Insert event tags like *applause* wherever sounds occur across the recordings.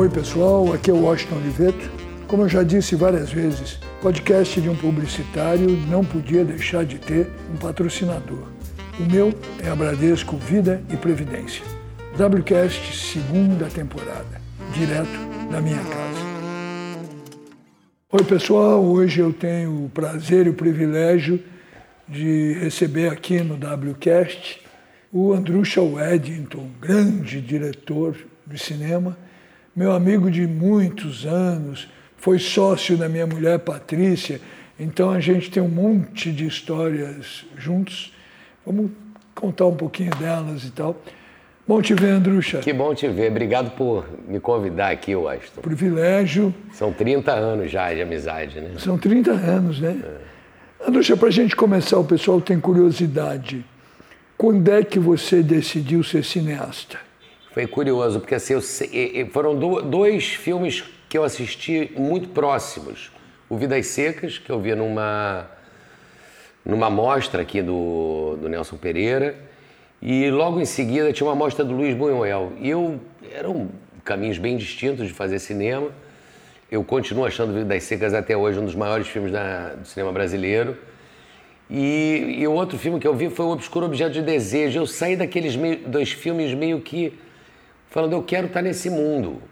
Oi, pessoal, aqui é o Washington Oliveto. Como eu já disse várias vezes, podcast de um publicitário não podia deixar de ter um patrocinador. O meu é a Bradesco Vida e Previdência. WCast segunda temporada, direto da minha casa. Oi, pessoal, hoje eu tenho o prazer e o privilégio de receber aqui no WCast o Andrusha Weddington, grande diretor de cinema, meu amigo de muitos anos, foi sócio da minha mulher Patrícia, então a gente tem um monte de histórias juntos. Vamos contar um pouquinho delas e tal. Bom te ver, Andrucha. Que bom te ver. Obrigado por me convidar aqui, Washington. Privilégio. São 30 anos já de amizade, né? São 30 anos, né? É. Andrucha, para a gente começar, o pessoal tem curiosidade. Quando é que você decidiu ser cineasta? Foi curioso, porque assim, eu, foram dois filmes que eu assisti muito próximos. O Vidas Secas, que eu vi numa, numa mostra aqui do, do Nelson Pereira, e logo em seguida tinha uma mostra do Luiz Buñuel. E eu, eram caminhos bem distintos de fazer cinema. Eu continuo achando Vidas Secas até hoje um dos maiores filmes da, do cinema brasileiro. E, e o outro filme que eu vi foi O Obscuro Objeto de Desejo. Eu saí daqueles meio, dois filmes meio que falando, eu quero estar nesse mundo.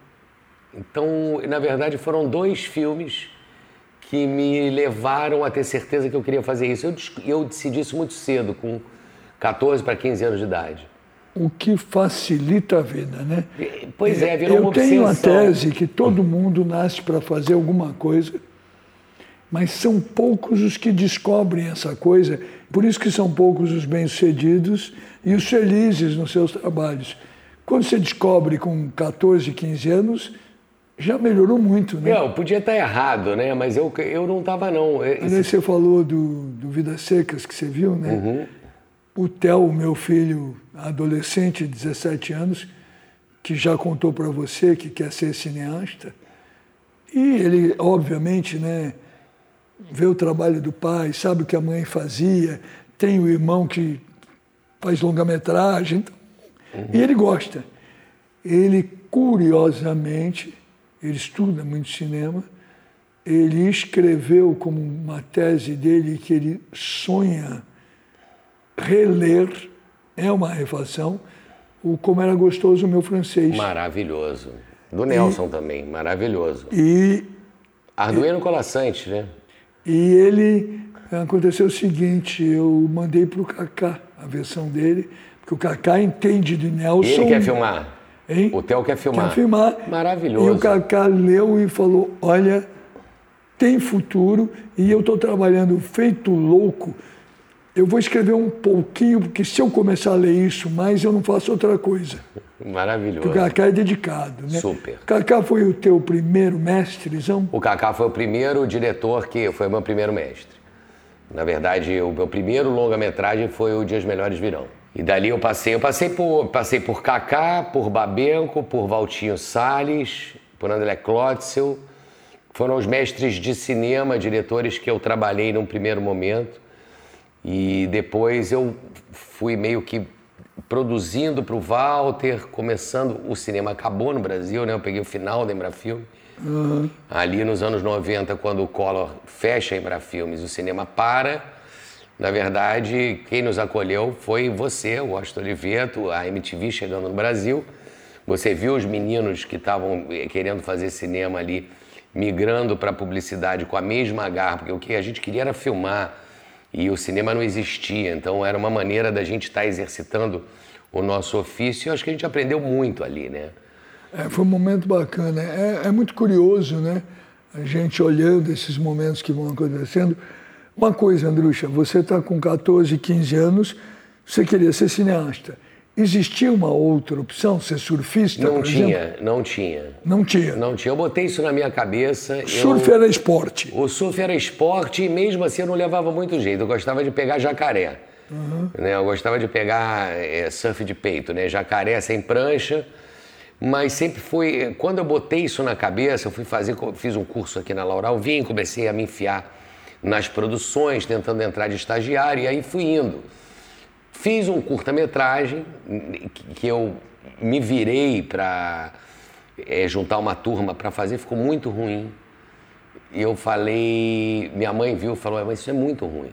Então, na verdade, foram dois filmes que me levaram a ter certeza que eu queria fazer isso. Eu, eu decidi isso muito cedo, com 14 para 15 anos de idade. O que facilita a vida, né? Pois é, virou eu uma Eu tenho a obsessão. tese que todo mundo nasce para fazer alguma coisa, mas são poucos os que descobrem essa coisa. Por isso que são poucos os bem-sucedidos e os felizes nos seus trabalhos. Quando você descobre com 14, 15 anos, já melhorou muito, né? Não, podia estar errado, né? Mas eu, eu não estava, não. Aí você falou do, do Vidas Secas que você viu, né? Uhum. O Theo, meu filho, adolescente de 17 anos, que já contou para você que quer ser cineasta. E ele, obviamente, né, vê o trabalho do pai, sabe o que a mãe fazia, tem o irmão que faz longa-metragem. Então, Uhum. E ele gosta. Ele, curiosamente, ele estuda muito cinema, ele escreveu como uma tese dele que ele sonha reler, é uma refação, o Como Era Gostoso o Meu Francês. Maravilhoso. Do Nelson e, também, maravilhoso. E... Arduino Colassante, né? E ele, aconteceu o seguinte, eu mandei para o Kaká a versão dele, que o Kaká entende de Nelson. E ele quer filmar? Hein? O Theo quer filmar? Quer filmar. Maravilhoso. E o Kaká leu e falou, olha, tem futuro e eu estou trabalhando feito louco. Eu vou escrever um pouquinho, porque se eu começar a ler isso mais, eu não faço outra coisa. Maravilhoso. Porque o Kaká é dedicado, né? Super. O Kaká foi o teu primeiro mestrezão? O Kaká foi o primeiro diretor que foi o meu primeiro mestre. Na verdade, o meu primeiro longa-metragem foi o Dias Melhores Virão. E dali eu passei, eu passei por, passei por Kaká, por Babenco, por Valtinho Salles, por André Klotzel. Foram os mestres de cinema, diretores que eu trabalhei num primeiro momento. E depois eu fui meio que produzindo para o Walter, começando. O cinema acabou no Brasil, né? Eu peguei o final da Embrafilme. Uhum. Ali nos anos 90, quando o Collor fecha a Embrafilmes, o cinema para. Na verdade, quem nos acolheu foi você, o Washington Oliveto, a MTV chegando no Brasil. Você viu os meninos que estavam querendo fazer cinema ali, migrando para a publicidade com a mesma garra, porque o que a gente queria era filmar e o cinema não existia. Então era uma maneira da gente estar tá exercitando o nosso ofício. Eu acho que a gente aprendeu muito ali, né? É, foi um momento bacana. É, é muito curioso, né? A gente olhando esses momentos que vão acontecendo. Uma coisa, Andrucha, você está com 14, 15 anos, você queria ser cineasta. Existia uma outra opção, ser surfista, Não tinha, exemplo? não tinha. Não tinha. Não tinha. Eu botei isso na minha cabeça. Surf eu... era esporte. O surf era esporte e mesmo assim eu não levava muito jeito. Eu gostava de pegar jacaré. Uhum. Né? Eu gostava de pegar é, surf de peito, né? Jacaré sem prancha. Mas sempre foi. Quando eu botei isso na cabeça, eu fui fazer, fiz um curso aqui na Laura Alvim, comecei a me enfiar nas produções, tentando entrar de estagiário, e aí fui indo. Fiz um curta-metragem que eu me virei para é, juntar uma turma para fazer, ficou muito ruim. E eu falei, minha mãe viu e falou, mas isso é muito ruim.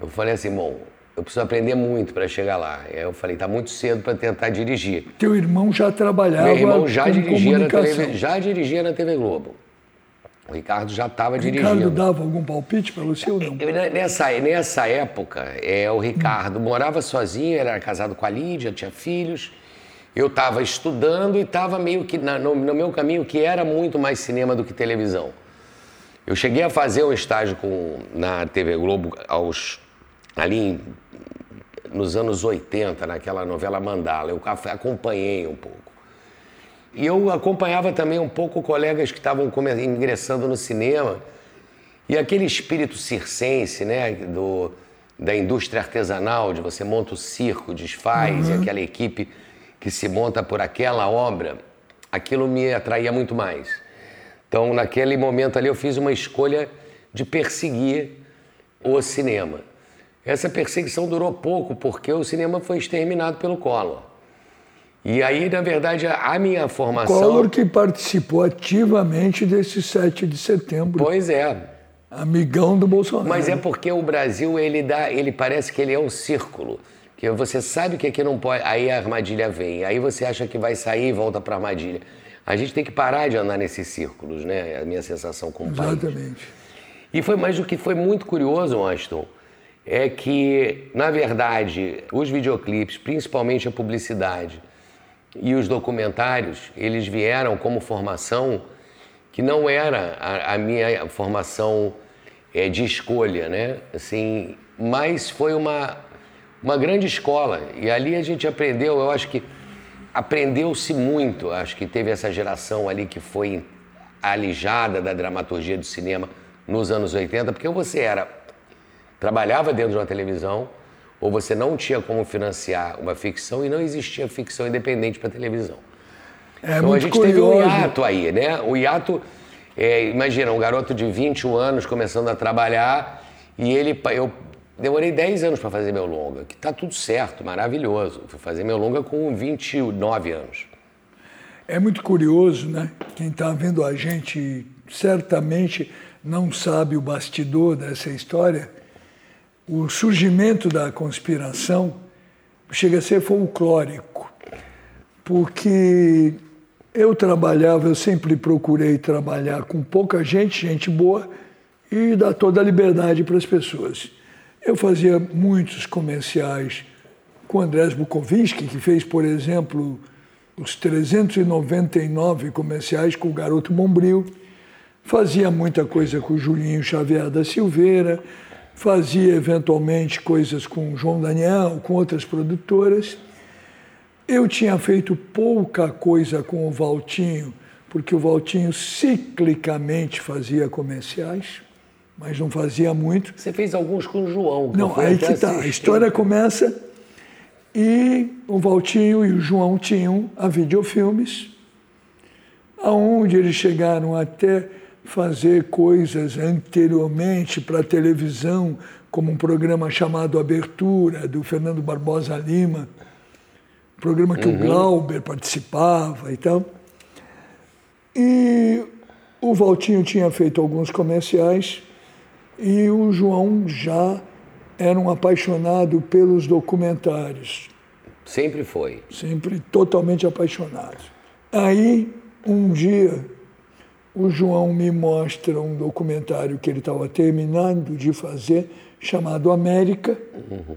Eu falei assim, bom, eu preciso aprender muito para chegar lá. Aí eu falei, tá muito cedo para tentar dirigir. Teu irmão já trabalhava Meu irmão já dirigia na TV, já dirigia na TV Globo. O Ricardo já estava dirigindo. O Ricardo dava algum palpite para você ou não? Nessa, nessa época, é, o Ricardo hum. morava sozinho, era casado com a Lídia, tinha filhos. Eu estava estudando e estava meio que na, no, no, meu caminho, que era muito mais cinema do que televisão. Eu cheguei a fazer um estágio com, na TV Globo aos, ali em, nos anos 80, naquela novela Mandala. Eu acompanhei um pouco. E eu acompanhava também um pouco colegas que estavam ingressando no cinema. E aquele espírito circense, né, do, da indústria artesanal, de você monta o circo, desfaz, uhum. e aquela equipe que se monta por aquela obra, aquilo me atraía muito mais. Então, naquele momento ali, eu fiz uma escolha de perseguir o cinema. Essa perseguição durou pouco, porque o cinema foi exterminado pelo Collor. E aí, na verdade, a minha formação. Collor que participou ativamente desse 7 de setembro. Pois é. Amigão do Bolsonaro. Mas é porque o Brasil, ele dá, ele parece que ele é um círculo. Que você sabe que aqui não pode. Aí a armadilha vem. Aí você acha que vai sair e volta para a armadilha. A gente tem que parar de andar nesses círculos, né? É a minha sensação com o Exatamente. País. E foi mais o que foi muito curioso, Aston, é que, na verdade, os videoclipes, principalmente a publicidade, e os documentários, eles vieram como formação que não era a, a minha formação é, de escolha, né? Assim, mas foi uma, uma grande escola. E ali a gente aprendeu, eu acho que aprendeu-se muito. Acho que teve essa geração ali que foi alijada da dramaturgia do cinema nos anos 80, porque você era trabalhava dentro de uma televisão, ou você não tinha como financiar uma ficção e não existia ficção independente para televisão. É então a gente curioso. teve um hiato aí, né? O hiato, é, imagina, um garoto de 21 anos começando a trabalhar e ele, eu demorei 10 anos para fazer meu longa, que tá tudo certo, maravilhoso. Fui fazer meu longa com 29 anos. É muito curioso, né? Quem está vendo a gente certamente não sabe o bastidor dessa história o surgimento da conspiração chega a ser folclórico, porque eu trabalhava, eu sempre procurei trabalhar com pouca gente, gente boa, e dar toda a liberdade para as pessoas. Eu fazia muitos comerciais com Andrés Bukovinsky, que fez, por exemplo, os 399 comerciais com o Garoto Bombril. Fazia muita coisa com o Julinho Xavier da Silveira fazia eventualmente coisas com João Daniel, com outras produtoras. Eu tinha feito pouca coisa com o Valtinho, porque o Valtinho ciclicamente fazia comerciais, mas não fazia muito. Você fez alguns com o João. não, aí que está. A história começa e o Valtinho e o João tinham a videofilmes, aonde eles chegaram até fazer coisas anteriormente para a televisão, como um programa chamado Abertura, do Fernando Barbosa Lima, programa que uhum. o Glauber participava e tal. E o Valtinho tinha feito alguns comerciais e o João já era um apaixonado pelos documentários. Sempre foi. Sempre totalmente apaixonado. Aí, um dia, o João me mostra um documentário que ele estava terminando de fazer, chamado América. Uhum.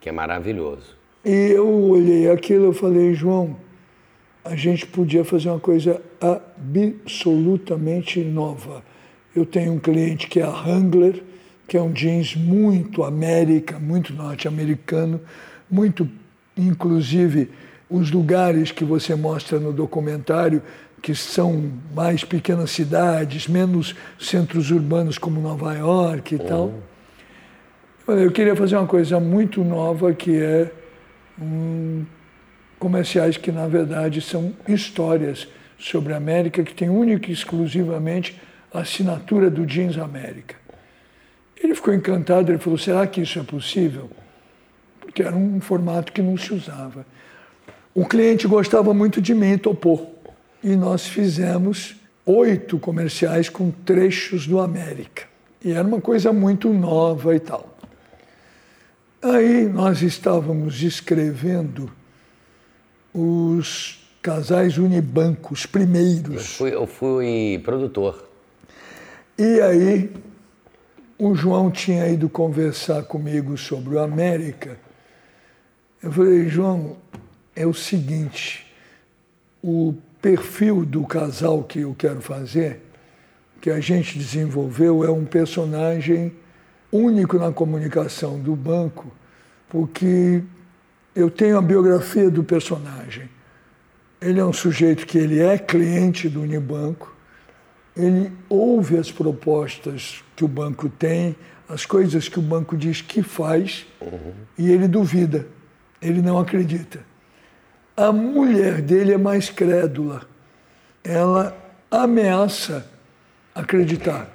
Que é maravilhoso. E eu olhei aquilo e falei, João, a gente podia fazer uma coisa absolutamente nova. Eu tenho um cliente que é a Wrangler, que é um jeans muito América, muito norte-americano, muito, inclusive, os lugares que você mostra no documentário que são mais pequenas cidades, menos centros urbanos como Nova York e tal. Uhum. Eu queria fazer uma coisa muito nova que é um, comerciais que na verdade são histórias sobre a América que tem única e exclusivamente a assinatura do Jeans América. Ele ficou encantado, ele falou: será que isso é possível? Porque era um formato que não se usava. O cliente gostava muito de mim e topou. E nós fizemos oito comerciais com trechos do América. E era uma coisa muito nova e tal. Aí nós estávamos escrevendo os casais Unibanco, os primeiros. Eu fui, eu fui produtor. E aí o João tinha ido conversar comigo sobre o América. Eu falei, João, é o seguinte, o perfil do casal que eu quero fazer, que a gente desenvolveu, é um personagem único na comunicação do banco, porque eu tenho a biografia do personagem. Ele é um sujeito que ele é cliente do Unibanco, ele ouve as propostas que o banco tem, as coisas que o banco diz que faz, uhum. e ele duvida, ele não acredita. A mulher dele é mais crédula. Ela ameaça acreditar.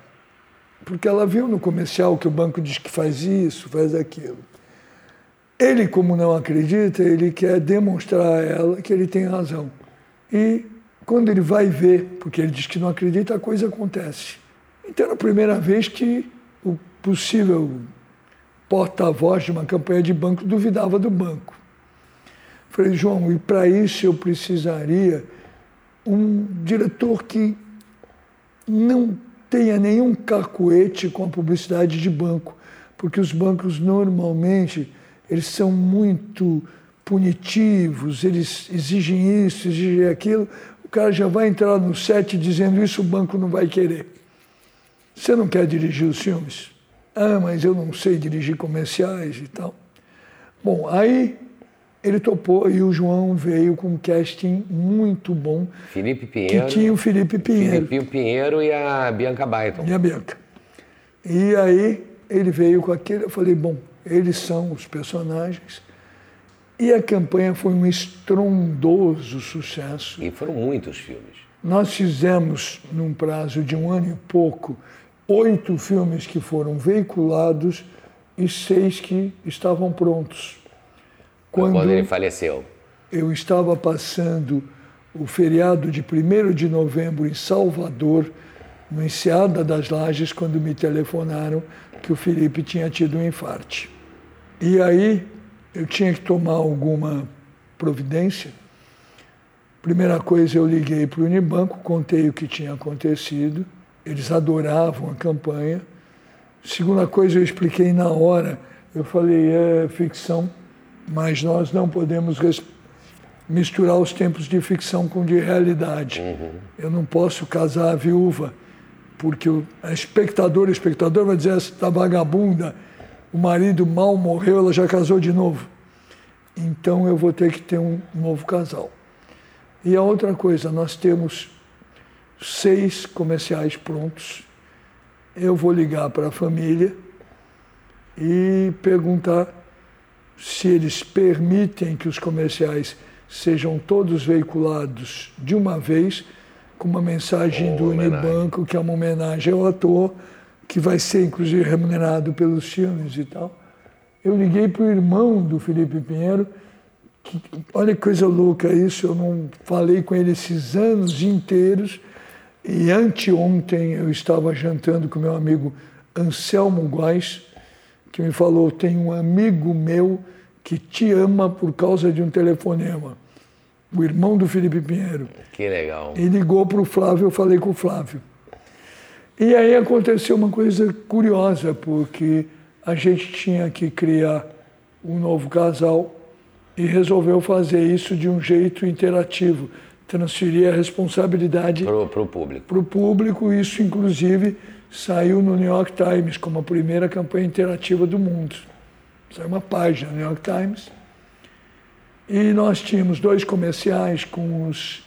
Porque ela viu no comercial que o banco diz que faz isso, faz aquilo. Ele, como não acredita, ele quer demonstrar a ela que ele tem razão. E quando ele vai ver, porque ele diz que não acredita, a coisa acontece. Então era a primeira vez que o possível porta-voz de uma campanha de banco duvidava do banco. Falei, João, e para isso eu precisaria um diretor que não tenha nenhum cacuete com a publicidade de banco, porque os bancos normalmente eles são muito punitivos, eles exigem isso, exigem aquilo, cara já vai entrar no set dizendo isso o banco não vai querer. Você não quer dirigir os filmes? Ah, mas eu não sei dirigir comerciais e tal. Bom, aí ele topou e o João veio com um casting muito bom. Felipe Pinheiro. Que tinha o Felipe Pinheiro. Felipe Pinheiro e a Bianca Baiton. E a Bianca. E aí ele veio com aquele, eu falei, bom, eles são os personagens e a campanha foi um estrondoso sucesso. E foram muitos filmes. Nós fizemos, num prazo de um ano e pouco, oito filmes que foram veiculados e seis que estavam prontos. Quando, quando ele faleceu? Eu estava passando o feriado de 1 de novembro em Salvador, no Enseada das Lajes, quando me telefonaram que o Felipe tinha tido um infarte. E aí eu tinha que tomar alguma providência. Primeira coisa, eu liguei para o Unibanco, contei o que tinha acontecido. Eles adoravam a campanha. Segunda coisa, eu expliquei na hora. Eu falei, é ficção, mas nós não podemos misturar os tempos de ficção com de realidade. Uhum. Eu não posso casar a viúva, porque o espectador, o espectador vai dizer, essa vagabunda o marido mal morreu, ela já casou de novo. Então eu vou ter que ter um novo casal. E a outra coisa, nós temos seis comerciais prontos. Eu vou ligar para a família e perguntar se eles permitem que os comerciais sejam todos veiculados de uma vez, com uma mensagem do Unibanco, que é uma homenagem ao ator, que vai ser inclusive remunerado pelos filmes e tal. Eu liguei para o irmão do Felipe Pinheiro, que, olha que coisa louca isso, eu não falei com ele esses anos inteiros, e anteontem eu estava jantando com meu amigo Anselmo Guais, que me falou, tem um amigo meu que te ama por causa de um telefonema. O irmão do Felipe Pinheiro. Que legal. E ligou para o Flávio, eu falei com o Flávio. E aí aconteceu uma coisa curiosa, porque a gente tinha que criar um novo casal e resolveu fazer isso de um jeito interativo, transferir a responsabilidade para o público. Para o público, isso inclusive saiu no New York Times como a primeira campanha interativa do mundo. Saiu uma página no New York Times. E nós tínhamos dois comerciais com os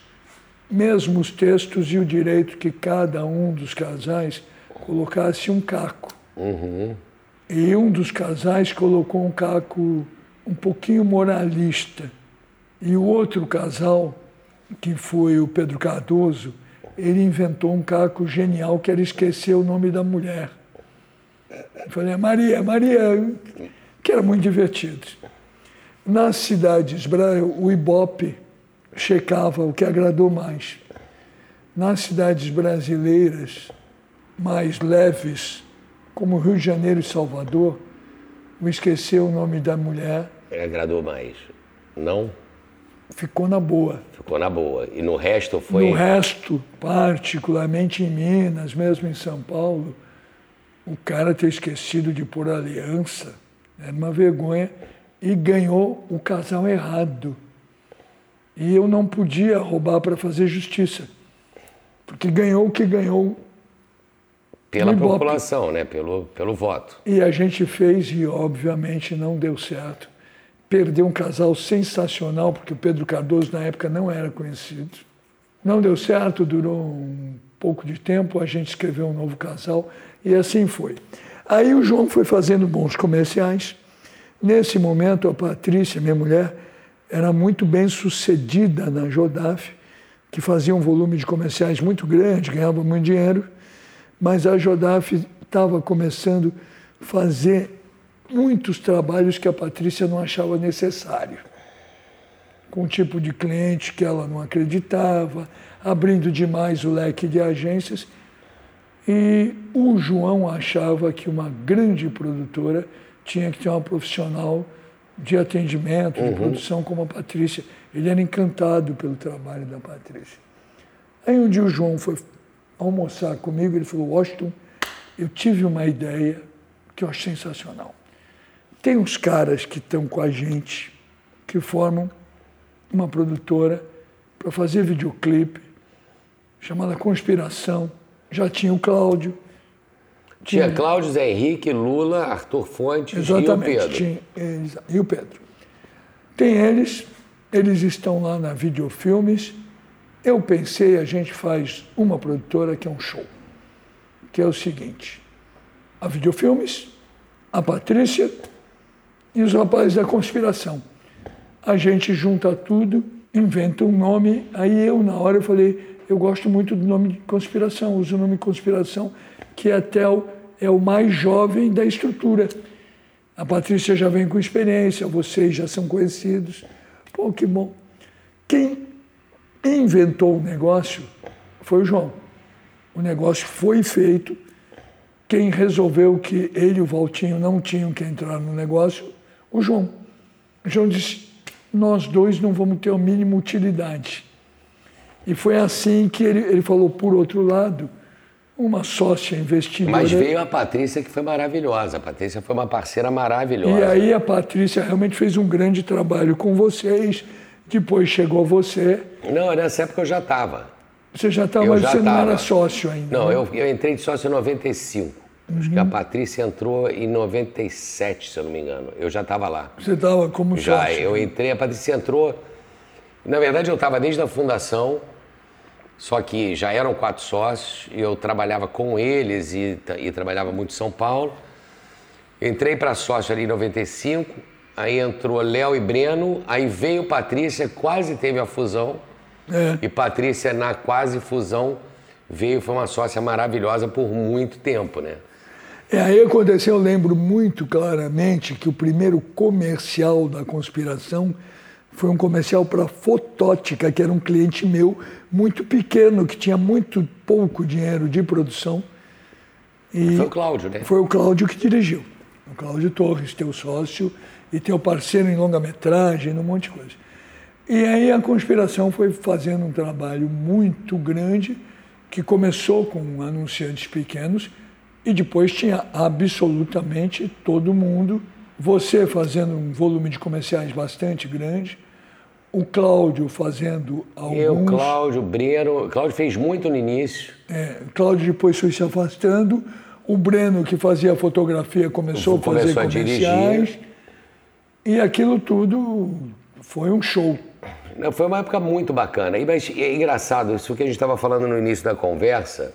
mesmos textos e o direito que cada um dos casais colocasse um caco. Uhum. E um dos casais colocou um caco um pouquinho moralista. E o outro casal, que foi o Pedro Cardoso, ele inventou um caco genial que era esquecer o nome da mulher. Eu falei, Maria, Maria, que era muito divertido. Nas cidades, o Ibope checava o que agradou mais. nas cidades brasileiras mais leves, como Rio de Janeiro e Salvador, o esquecer o nome da mulher. Agradou mais. Não? Ficou na boa. Ficou na boa. E no resto foi. No resto, particularmente em Minas, mesmo em São Paulo, o cara ter esquecido de pôr aliança era uma vergonha e ganhou o casal errado. E eu não podia roubar para fazer justiça. Porque ganhou o que ganhou. Pela população, né? pelo, pelo voto. E a gente fez e, obviamente, não deu certo. Perdeu um casal sensacional, porque o Pedro Cardoso, na época, não era conhecido. Não deu certo, durou um pouco de tempo, a gente escreveu um novo casal e assim foi. Aí o João foi fazendo bons comerciais. Nesse momento, a Patrícia, minha mulher, era muito bem sucedida na Jodaf, que fazia um volume de comerciais muito grande, ganhava muito dinheiro, mas a Jodaf estava começando a fazer muitos trabalhos que a Patrícia não achava necessário. Com um tipo de cliente que ela não acreditava, abrindo demais o leque de agências. E o João achava que uma grande produtora tinha que ter uma profissional de atendimento, de uhum. produção como a Patrícia. Ele era encantado pelo trabalho da Patrícia. Aí um dia o João foi almoçar comigo, ele falou, Washington, eu tive uma ideia que eu acho sensacional. Tem uns caras que estão com a gente, que formam uma produtora para fazer videoclipe, chamada Conspiração. Já tinha o Cláudio. Tinha, tinha Cláudio, Zé Henrique, Lula, Arthur Fontes Exatamente, e o Pedro. Tinha, e o Pedro. Tem eles, eles estão lá na Videofilmes. Eu pensei, a gente faz uma produtora que é um show, que é o seguinte, a Videofilmes, a Patrícia e os rapazes da conspiração. A gente junta tudo, inventa um nome, aí eu na hora eu falei, eu gosto muito do nome de conspiração, uso o nome conspiração, que até o, é o mais jovem da estrutura. A Patrícia já vem com experiência, vocês já são conhecidos. Pô, que bom. Quem inventou o negócio foi o João. O negócio foi feito. Quem resolveu que ele e o Valtinho não tinham que entrar no negócio o João. O João disse: nós dois não vamos ter a mínima utilidade. E foi assim que ele, ele falou, por outro lado, uma sócia investidora. Mas veio a Patrícia, que foi maravilhosa. A Patrícia foi uma parceira maravilhosa. E aí a Patrícia realmente fez um grande trabalho com vocês. Depois chegou você. Não, nessa época eu já estava. Você já estava, mas você tava. não era sócio ainda. Não, né? eu, eu entrei de sócio em 95. Uhum. Acho que a. Patrícia entrou em 97, se eu não me engano. Eu já estava lá. Você estava como já, sócio? Já, eu entrei, a Patrícia entrou. Na verdade, eu estava desde a fundação, só que já eram quatro sócios e eu trabalhava com eles e, e trabalhava muito em São Paulo. Entrei para sócio ali em 95, aí entrou Léo e Breno, aí veio Patrícia, quase teve a fusão. É. E Patrícia, na quase fusão, veio, foi uma sócia maravilhosa por muito tempo, né? É, aí aconteceu, eu lembro muito claramente que o primeiro comercial da conspiração foi um comercial para Fotótica, que era um cliente meu muito pequeno, que tinha muito pouco dinheiro de produção. E foi o Cláudio, né? Foi o Cláudio que dirigiu. O Cláudio Torres, teu sócio e teu parceiro em longa-metragem, um monte de coisa. E aí a conspiração foi fazendo um trabalho muito grande, que começou com anunciantes pequenos, e depois tinha absolutamente todo mundo. Você fazendo um volume de comerciais bastante grande, o Cláudio fazendo alguns. Eu, Cláudio, Breno. Cláudio fez muito no início. É, Cláudio depois foi se afastando. O Breno, que fazia fotografia, começou, começou a fazer comerciais. Dirigir. E aquilo tudo foi um show. Foi uma época muito bacana. E, mas é engraçado, isso que a gente estava falando no início da conversa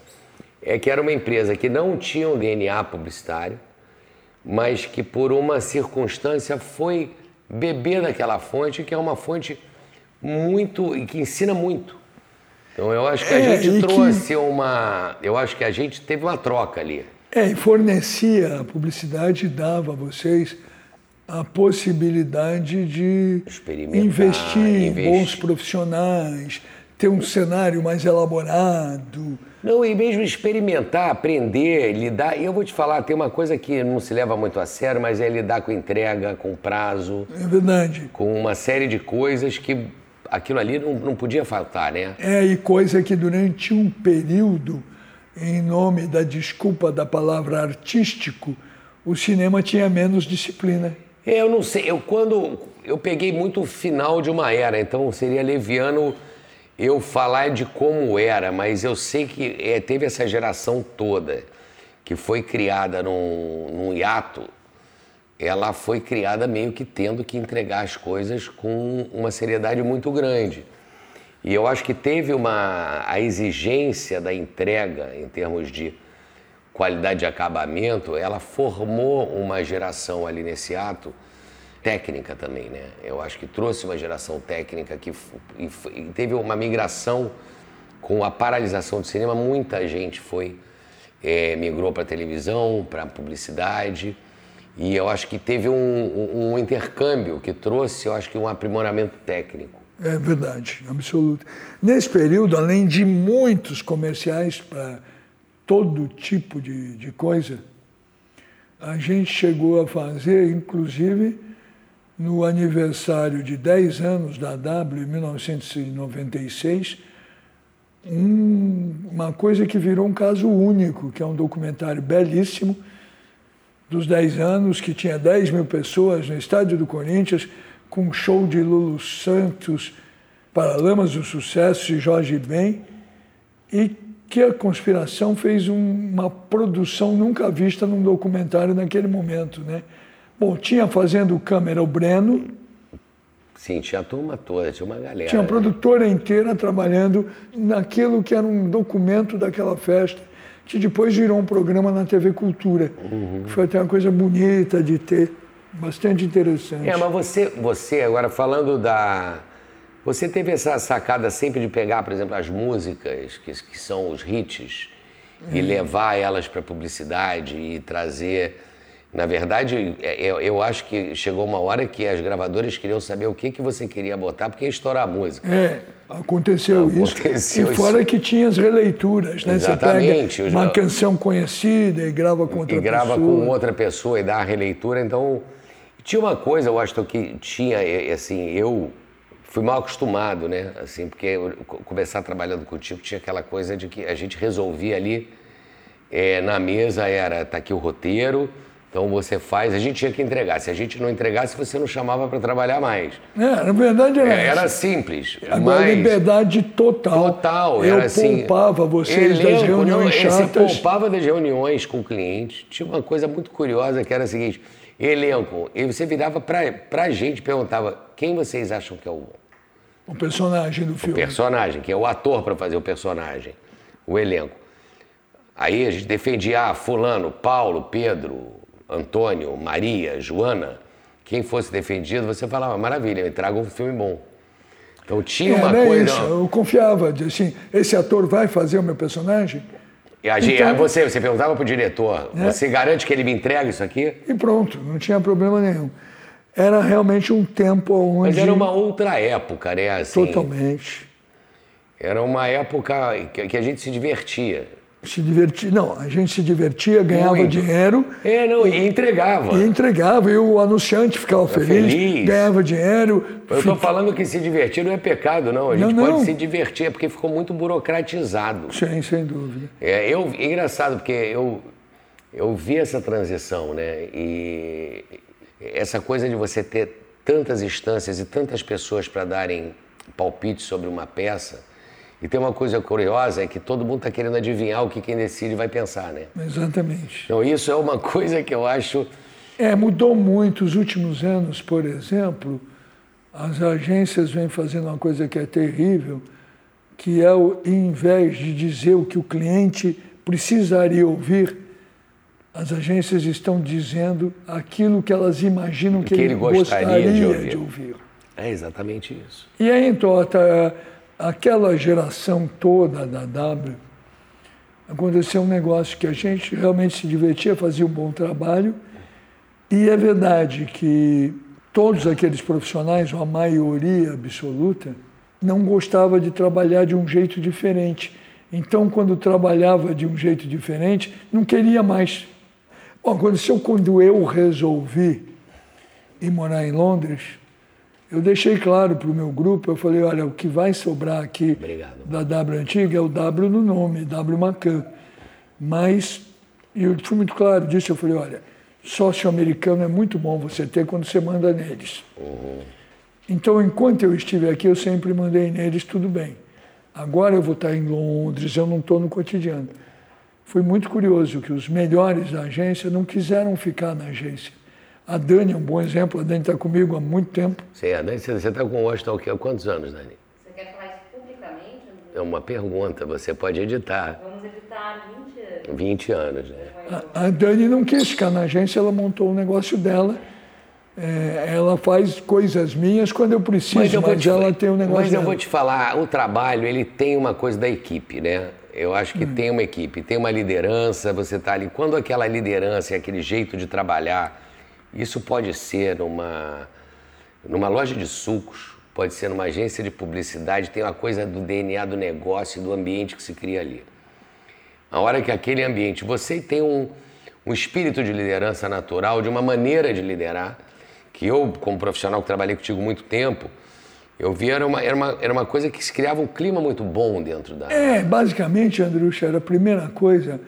é que era uma empresa que não tinha um DNA publicitário, mas que por uma circunstância foi beber daquela fonte, que é uma fonte muito e que ensina muito. Então eu acho que a é, gente trouxe que... uma, eu acho que a gente teve uma troca ali. É, e fornecia a publicidade dava a vocês a possibilidade de investir em bons profissionais, ter um cenário mais elaborado. Não, e mesmo experimentar, aprender, lidar. E eu vou te falar, tem uma coisa que não se leva muito a sério, mas é lidar com entrega, com prazo. É verdade. Com uma série de coisas que aquilo ali não, não podia faltar, né? É, e coisa que durante um período, em nome da desculpa da palavra artístico, o cinema tinha menos disciplina. É, eu não sei, eu quando eu peguei muito o final de uma era, então seria leviano eu falar de como era, mas eu sei que é, teve essa geração toda que foi criada num, num hiato, ela foi criada meio que tendo que entregar as coisas com uma seriedade muito grande. E eu acho que teve uma a exigência da entrega em termos de qualidade de acabamento, ela formou uma geração ali nesse ato técnica também, né? Eu acho que trouxe uma geração técnica que e, e teve uma migração com a paralisação do cinema. Muita gente foi é, migrou para televisão, para publicidade e eu acho que teve um, um, um, intercâmbio que trouxe, eu acho que um aprimoramento técnico. É verdade, absoluto. Nesse período, além de muitos comerciais para todo tipo de, de coisa, a gente chegou a fazer, inclusive, no aniversário de 10 anos da W, em 1996, um, uma coisa que virou um caso único, que é um documentário belíssimo, dos 10 anos, que tinha 10 mil pessoas no estádio do Corinthians, com um show de Lulu Santos, Paralamas do Sucesso e Jorge Ben, e que a conspiração fez um, uma produção nunca vista num documentário naquele momento, né? Bom, tinha fazendo câmera o Breno. Sim, tinha a turma toda, tinha uma galera. Tinha uma produtora inteira trabalhando naquilo que era um documento daquela festa, que depois virou um programa na TV Cultura. Uhum. Que foi até uma coisa bonita de ter, bastante interessante. É, mas você, você agora falando da. Você teve essa sacada sempre de pegar, por exemplo, as músicas, que, que são os hits, uhum. e levar elas para publicidade e trazer na verdade, é, eu, eu, acho que chegou uma hora que as gravadoras queriam saber o que, que você queria botar, porque ia estourar a música. É, aconteceu, aconteceu isso. E fora que tinha as releituras, né? Exatamente. Você pega uma canção conhecida e grava com outra pessoa. E grava pessoa. com outra pessoa e dá a releitura. Então, tinha uma coisa, eu acho que tinha, assim, eu fui mal acostumado, né? Assim, porque eu, começar trabalhando contigo tinha aquela coisa de que a gente resolvia ali, é, na mesa era, tá aqui o roteiro então você faz, a gente tinha que entregar. Se a gente não entregasse, você não chamava para trabalhar mais. É, na verdade era. É, era simples. Agora, mas... liberdade total. Total. Eu era assim, poupava vocês elenco, das reuniões não, chatas. Você poupava das reuniões com o cliente. Tinha uma coisa muito curiosa que era a seguinte: elenco. E você virava para a gente perguntava quem vocês acham que é o. O personagem do filme. O personagem, que é o ator para fazer o personagem. O elenco. Aí a gente defendia, ah, Fulano, Paulo, Pedro, Antônio, Maria, Joana, quem fosse defendido, você falava, maravilha, me traga um filme bom. Então tinha é, uma é coisa. Isso, eu confiava, assim, esse ator vai fazer o meu personagem? E a, então, você, você perguntava para o diretor, é, você garante que ele me entrega isso aqui? E pronto, não tinha problema nenhum. Era realmente um tempo onde. Mas era uma outra época, né? Assim, Totalmente. Era uma época que a gente se divertia se divertia. Não, a gente se divertia, ganhava Muito. dinheiro. É, não, e, entregava. E entregava, e o anunciante ficava feliz, feliz, ganhava dinheiro. Eu estou falando que se divertir não é pecado, não. A gente não, pode se divertir, é porque ficou muito burocratizado. Sim, sem dúvida. É, eu, é engraçado, porque eu, eu vi essa transição, né? E essa coisa de você ter tantas instâncias e tantas pessoas para darem palpite sobre uma peça e tem uma coisa curiosa, é que todo mundo está querendo adivinhar o que quem decide vai pensar, né? Exatamente. Então isso é uma *laughs* coisa que eu acho... É, mudou muito os últimos anos, por exemplo, as agências vêm fazendo uma coisa que é terrível, que é, o, em vez de dizer o que o cliente precisaria ouvir, as agências estão dizendo aquilo que elas imaginam que, que ele, gostaria, gostaria de, ouvir. de, ouvir. É exatamente isso. E aí, então, tá, aquela geração toda da W, aconteceu um negócio que a gente realmente se divertia, fazia um bom trabalho, e é verdade que todos aqueles profissionais, ou a maioria absoluta, não gostava de trabalhar de um jeito diferente. Então, quando trabalhava de um jeito diferente, não queria mais. Bom, quando, quando eu resolvi ir morar em Londres, eu deixei claro para o meu grupo, eu falei, olha, o que vai sobrar aqui Obrigado. da W antiga é o W no nome, W Macan. Mas, e eu fui muito claro disso, eu falei, olha, sócio americano é muito bom você ter quando você manda neles. Uhum. Então, enquanto eu estive aqui, eu sempre mandei neles tudo bem. Agora eu vou estar em Londres, eu não estou no cotidiano. Foi muito curioso que os melhores da agência não quiseram ficar na agência. A Dani é um bom exemplo, a Dani está comigo há muito tempo. Sim, a Dani, você está com o Washington há quantos anos, Dani? Você quer falar isso publicamente? É uma pergunta, você pode editar. Vamos editar 20 anos. 20 anos, né? A, a Dani não quis ficar na agência, ela montou o negócio dela. É, ela faz coisas minhas quando eu preciso, mas, eu mas te, ela tem um negócio Mas dela. eu vou te falar, o trabalho, ele tem uma coisa da equipe, né? Eu acho que hum. tem uma equipe, tem uma liderança, você está ali. Quando aquela liderança e aquele jeito de trabalhar, isso pode ser numa, numa loja de sucos, pode ser numa agência de publicidade, tem uma coisa do DNA do negócio e do ambiente que se cria ali. A hora que aquele ambiente, você tem um, um espírito de liderança natural, de uma maneira de liderar, que eu, como profissional que trabalhei contigo muito tempo, eu vi era uma, era uma, era uma coisa que se criava um clima muito bom dentro da. É, basicamente, Andrucha, era a primeira coisa,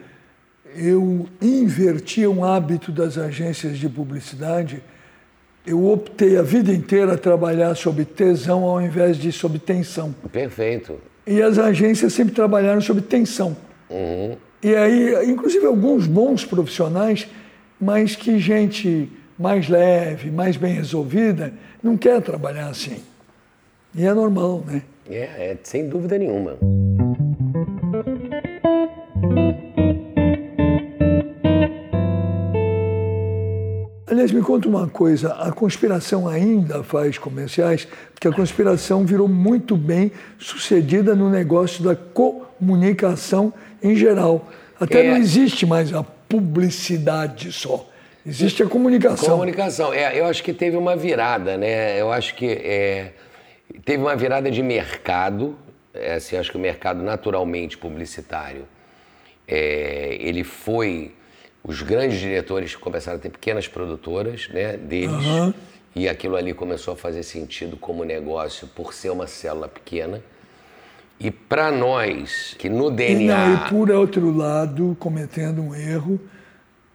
eu inverti um hábito das agências de publicidade. Eu optei a vida inteira a trabalhar sob tesão ao invés de sob tensão. Perfeito. E as agências sempre trabalharam sob tensão. Uhum. E aí, inclusive alguns bons profissionais, mas que gente mais leve, mais bem resolvida, não quer trabalhar assim. E é normal, né? É, é sem dúvida nenhuma. Aliás, me conta uma coisa: a conspiração ainda faz comerciais, porque a conspiração virou muito bem sucedida no negócio da comunicação em geral. Até é. não existe mais a publicidade só. Existe a comunicação. Comunicação. É, eu acho que teve uma virada, né? Eu acho que é, teve uma virada de mercado. É, assim, acho que o mercado naturalmente publicitário, é, ele foi os grandes diretores começaram a ter pequenas produtoras né, deles. Uhum. E aquilo ali começou a fazer sentido como negócio por ser uma célula pequena. E para nós, que no DNA. E, não, e por outro lado, cometendo um erro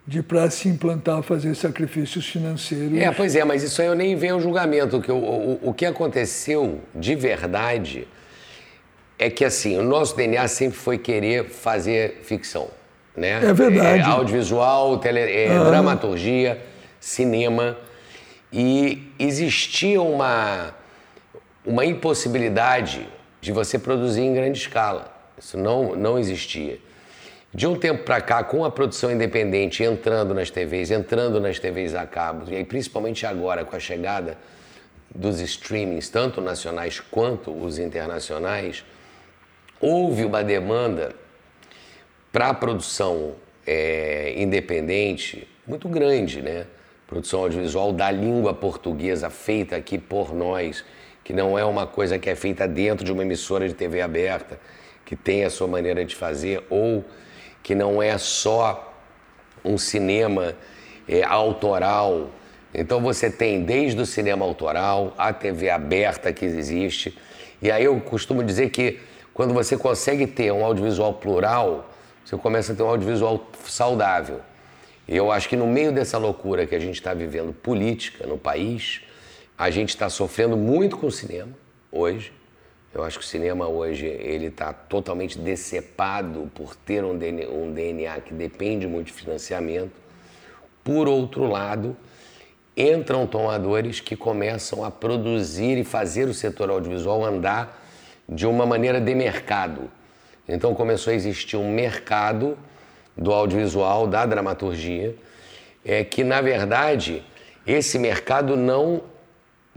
de para se implantar fazer sacrifícios financeiros. É, pois é, mas isso aí eu nem venho ao julgamento. Que o, o, o que aconteceu de verdade é que assim, o nosso DNA sempre foi querer fazer ficção né? É verdade. É, audiovisual, tele, é, ah. dramaturgia, cinema. E existia uma, uma impossibilidade de você produzir em grande escala. Isso não, não existia. De um tempo para cá, com a produção independente entrando nas TVs, entrando nas TVs a cabo, e aí, principalmente agora com a chegada dos streamings, tanto nacionais quanto os internacionais, houve uma demanda para a produção é, independente muito grande, né? Produção audiovisual da língua portuguesa feita aqui por nós, que não é uma coisa que é feita dentro de uma emissora de TV aberta, que tem a sua maneira de fazer, ou que não é só um cinema é, autoral. Então você tem desde o cinema autoral, a TV aberta que existe. E aí eu costumo dizer que quando você consegue ter um audiovisual plural, você começa a ter um audiovisual saudável. E eu acho que no meio dessa loucura que a gente está vivendo política no país, a gente está sofrendo muito com o cinema hoje. Eu acho que o cinema hoje ele está totalmente decepado por ter um DNA, um DNA que depende muito de financiamento. Por outro lado, entram tomadores que começam a produzir e fazer o setor audiovisual andar de uma maneira de mercado. Então começou a existir um mercado do audiovisual, da dramaturgia, é que na verdade esse mercado não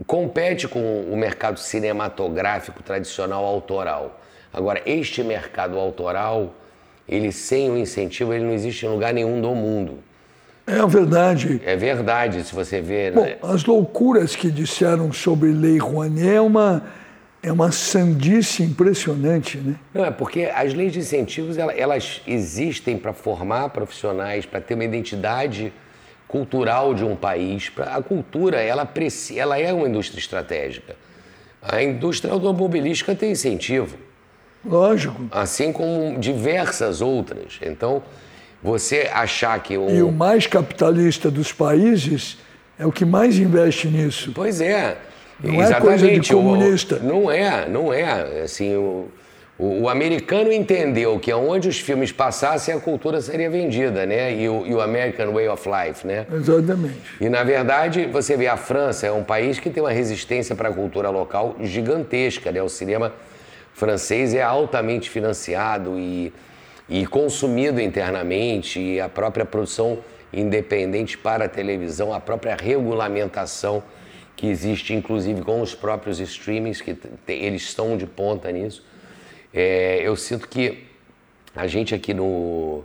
compete com o mercado cinematográfico tradicional autoral. Agora, este mercado autoral, ele sem o incentivo, ele não existe em lugar nenhum do mundo. É verdade. É verdade, se você ver. Bom, né? as loucuras que disseram sobre Lei Rouanet é uma é uma sandice impressionante, né? Não, é porque as leis de incentivos ela- elas existem para formar profissionais, para ter uma identidade cultural de um país. Pra- A cultura ela, ela é uma indústria estratégica. A indústria automobilística tem incentivo, Lógico. assim como diversas outras. Então, você achar que o. E o mais capitalista dos países é o que mais investe nisso. Pois é. Não é coisa de Exatamente, o- comunista. não é, não é. Assim, o, o, o americano entendeu que aonde os filmes passassem, a cultura seria vendida, né? E o, e o American Way of Life, né? Exatamente. E, na verdade, você vê a França é um país que tem uma resistência para a cultura local gigantesca, né? O cinema francês é altamente financiado e, e consumido internamente, e a própria produção independente para a televisão, a própria regulamentação que existe, inclusive com os próprios streamings, que eles estão de ponta nisso. É, eu sinto que a gente aqui no,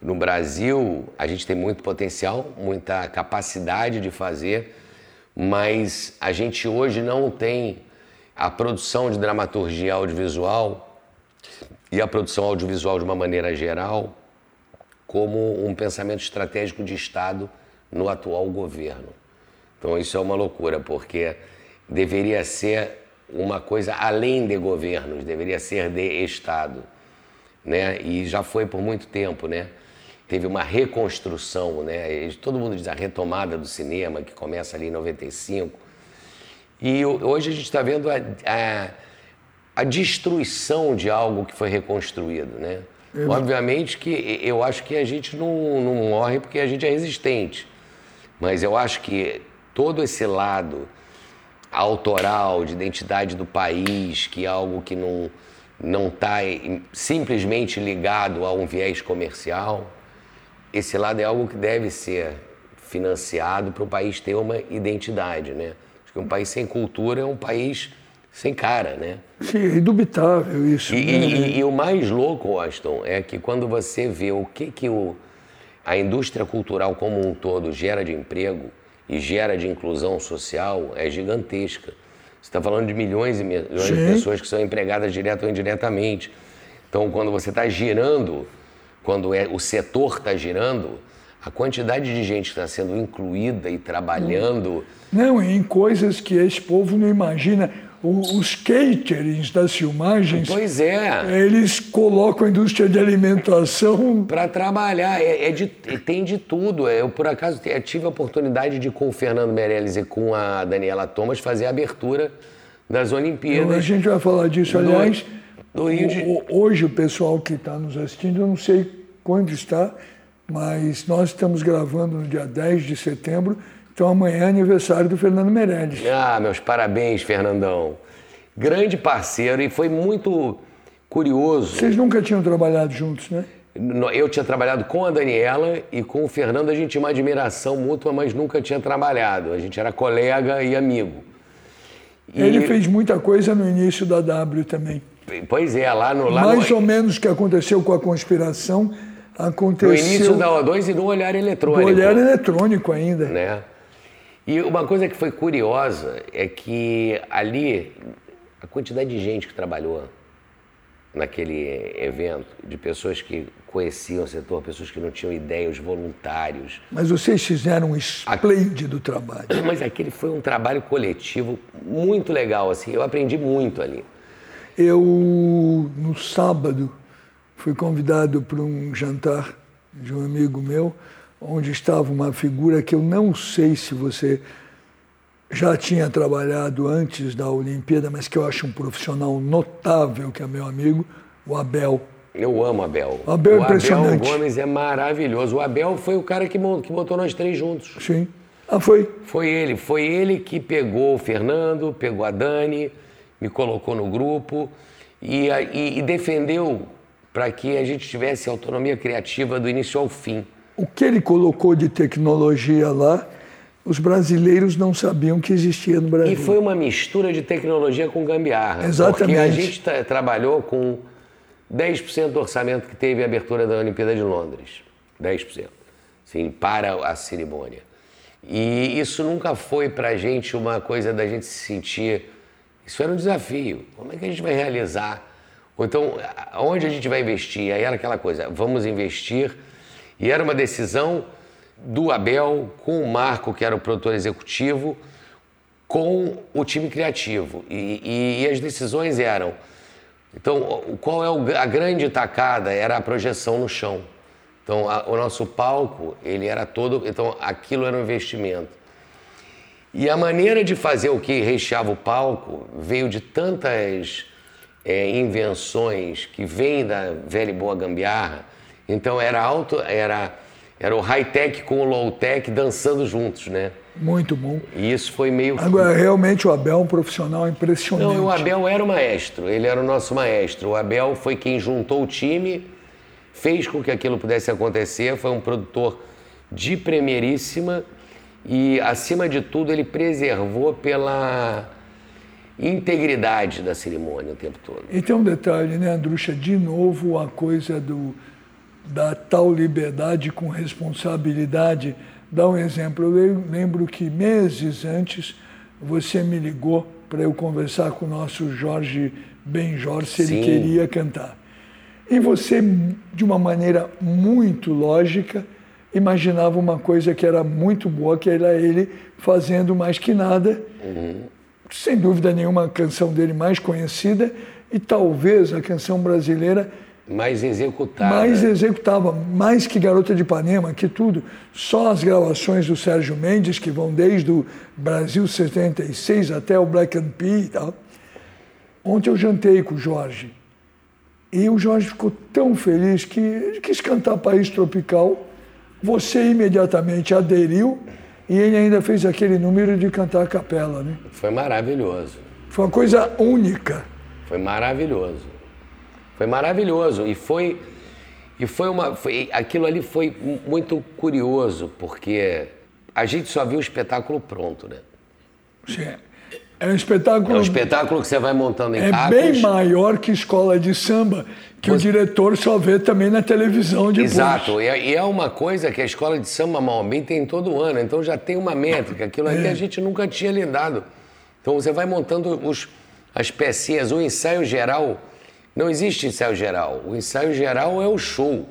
no Brasil, a gente tem muito potencial, muita capacidade de fazer, mas a gente hoje não tem a produção de dramaturgia audiovisual e a produção audiovisual de uma maneira geral como um pensamento estratégico de Estado no atual governo. Então isso é uma loucura, porque deveria ser uma coisa além de governos, deveria ser de Estado, né? E já foi por muito tempo, né? Teve uma reconstrução, né? Todo mundo diz a retomada do cinema que começa ali em 95. E ho- hoje a gente está vendo a, a, a destruição de algo que foi reconstruído, né? Obviamente que eu acho que a gente não, não morre porque a gente é resistente. Mas eu acho que todo esse lado autoral, de identidade do país, que é algo que não não está simplesmente ligado a um viés comercial, esse lado é algo que deve ser financiado para o país ter uma identidade, né? Acho que um país sem cultura é um país sem cara, né? Sim, é indubitável isso. E, né? e- e o mais louco, Washington, é que quando você vê o que, que o, a indústria cultural como um todo gera de emprego e gera de inclusão social, é gigantesca. Você está falando de milhões e milhões de Sim. pessoas que são empregadas direta ou indiretamente. Então, quando você está girando, quando é, o setor está girando, a quantidade de gente que está sendo incluída e trabalhando. Não, em coisas que esse povo não imagina. O- os caterings das filmagens, Pois é. eles colocam a indústria de alimentação. Para trabalhar, é, é de- tem de tudo. Eu, por acaso, tive a oportunidade de, com o Fernando Meirelles e com a Daniela Thomas, fazer a abertura das A Olimpíadas. gente vai falar disso, Do- aliás. do Rio de- hoje, o pessoal que está nos assistindo, eu não sei quando está, mas nós estamos gravando no dia 10 de setembro, então amanhã é aniversário do Fernando Meirelles. Ah, meus parabéns, Fernandão. Grande parceiro e foi muito curioso. Vocês nunca tinham trabalhado juntos, né? Eu tinha trabalhado com a Daniela e com o Fernando a gente tinha uma admiração mútua, mas nunca tinha trabalhado. A gente era colega e amigo. E- Ele fez muita coisa no início da W também. Pois é, lá no, lá Mais no, ou menos o que aconteceu com a conspiração, no aconteceu início da O2 e no olhar eletrônico. olhar eletrônico ainda. né? E uma coisa que foi curiosa é que ali a quantidade de gente que trabalhou naquele evento, de pessoas que conheciam o setor, pessoas que não tinham ideia, os voluntários. Mas vocês fizeram um esplêndido trabalho. *clears throat* Mas aquele foi um trabalho coletivo muito legal, assim, eu aprendi muito ali. Eu, no sábado, fui convidado para um jantar de um amigo meu, onde estava uma figura que eu não sei se você já tinha trabalhado antes da Olimpíada, mas que eu acho um profissional notável, que é meu amigo, o Abel. Eu amo Abel. O Abel é o impressionante. Abel Gomes é maravilhoso. O Abel foi o cara que botou nós três juntos. Sim. Ah, foi? Foi ele, foi ele que pegou o Fernando, pegou a Dani, me colocou no grupo e, e- e defendeu para que a gente tivesse autonomia criativa do início ao fim. O que ele colocou de tecnologia lá, os brasileiros não sabiam que existia no Brasil. E foi uma mistura de tecnologia com gambiarra. Exatamente. Porque a gente tra- trabalhou com 10% do orçamento que teve a abertura da Olimpíada de Londres. 10%. Sim, para a cerimônia. E isso nunca foi para a gente uma coisa da gente se sentir Isso era um desafio. Como é que a gente vai realizar? Então, onde a gente vai investir? Aí era aquela coisa, vamos investir. E era uma decisão do Abel com o Marco, que era o produtor executivo, com o time criativo. E, e, e as decisões eram. Então, qual é o, a grande tacada? Era a projeção no chão. Então, a, o nosso palco, ele era todo. Então, aquilo era um investimento. E a maneira de fazer o que recheava o palco veio de tantas é, invenções que vêm da velha e boa gambiarra. Então era alto, era, era o high-tech com o low-tech dançando juntos, né? Muito bom. E isso foi meio. Agora, realmente o Abel é um profissional impressionante. Não, o Abel era o maestro, ele era o nosso maestro. O Abel foi quem juntou o time, fez com que aquilo pudesse acontecer, foi um produtor de primeiríssima e, acima de tudo, ele preservou pela integridade da cerimônia o tempo todo. E tem um detalhe, né, Andrucha? De novo, a coisa do, da tal liberdade com responsabilidade. Dá um exemplo. Eu lembro que meses antes você me ligou para eu conversar com o nosso Jorge Benjor se ele queria cantar. E você, de uma maneira muito lógica, imaginava uma coisa que era muito boa, que era ele fazendo mais que nada. Uhum. Sem dúvida nenhuma, a canção dele mais conhecida e talvez a canção brasileira mais executada. Mais executava, mais que Garota de Ipanema, que tudo. Só as gravações do Sérgio Mendes, que vão desde o Brasil 76 até o Black and Pea e tal. Ontem eu jantei com o Jorge. E o Jorge ficou tão feliz que ele quis cantar País Tropical você imediatamente aderiu e ele ainda fez aquele número de cantar a capela, né? Foi maravilhoso. Foi uma coisa única. Foi maravilhoso. Foi maravilhoso e foi e foi uma foi, aquilo ali foi muito curioso porque a gente só viu o espetáculo pronto, né? Sim. É um espetáculo. É um espetáculo que você vai montando em É tacos. bem maior que escola de samba, que você... o diretor só vê também na televisão depois. Exato. É, e é uma coisa que a escola de samba mal bem tem todo ano, então já tem uma métrica. Aquilo ali é. a gente nunca tinha lidado. Então você vai montando os, as pecinhas, o ensaio geral. Não existe ensaio geral. O ensaio geral é o show.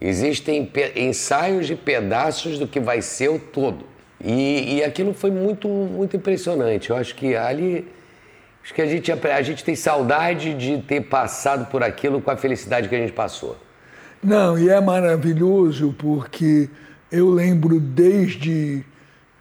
Existem ensaios de pedaços do que vai ser o todo. E, e aquilo foi muito, muito impressionante. Eu acho que ali. Acho que a gente, a gente tem saudade de ter passado por aquilo com a felicidade que a gente passou. Não, e é maravilhoso porque eu lembro desde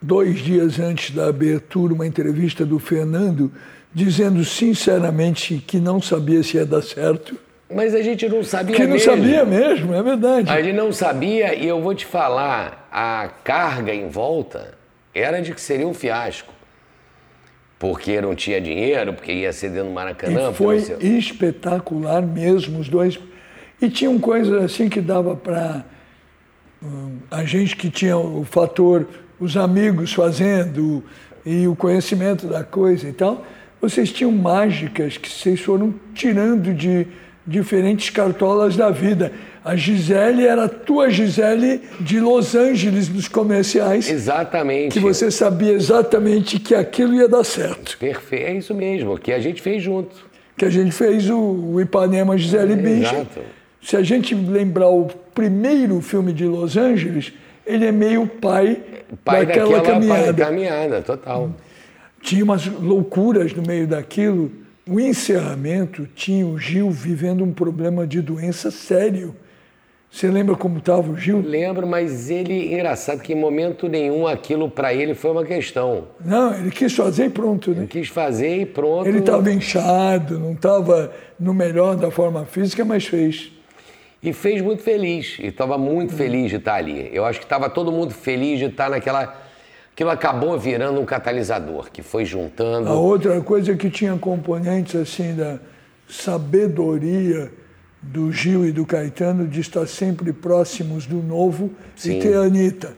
dois dias antes da abertura uma entrevista do Fernando dizendo sinceramente que não sabia se ia dar certo. Mas a gente não sabia que mesmo. Que não sabia mesmo, é verdade. A gente não sabia e eu vou te falar, a carga em volta era de que seria um fiasco. Porque não tinha dinheiro, porque ia ser dentro do Maracanã. E foi espetacular mesmo, os dois. E tinham coisas assim que dava para um, a gente que tinha o fator, os amigos fazendo e o conhecimento da coisa e tal. Vocês tinham mágicas que vocês foram tirando de diferentes cartolas da vida. A Gisele era a tua Gisele de Los Angeles nos comerciais. Exatamente. Que você sabia exatamente que aquilo ia dar certo. Perfeito, é isso mesmo, que a gente fez junto. Que a gente fez o, o Ipanema Gisele é, Exato. Se a gente lembrar o primeiro filme de Los Angeles, ele é meio pai, pai daquela, daquela caminhada. Pai caminhada, total. Tinha umas loucuras no meio daquilo o encerramento tinha o Gil vivendo um problema de doença sério. Você lembra como estava o Gil? Lembro, mas ele, engraçado que em momento nenhum aquilo para ele foi uma questão. Não, ele quis fazer e pronto, né? Ele quis fazer e pronto. Ele estava inchado, não estava no melhor da forma física, mas fez. E fez muito feliz, e estava muito feliz de estar ali. Eu acho que estava todo mundo feliz de estar naquela aquilo acabou virando um catalisador, que foi juntando. A outra coisa que tinha componentes assim da sabedoria do Gil e do Caetano de estar sempre próximos do novo Sim. e ter a Anitta.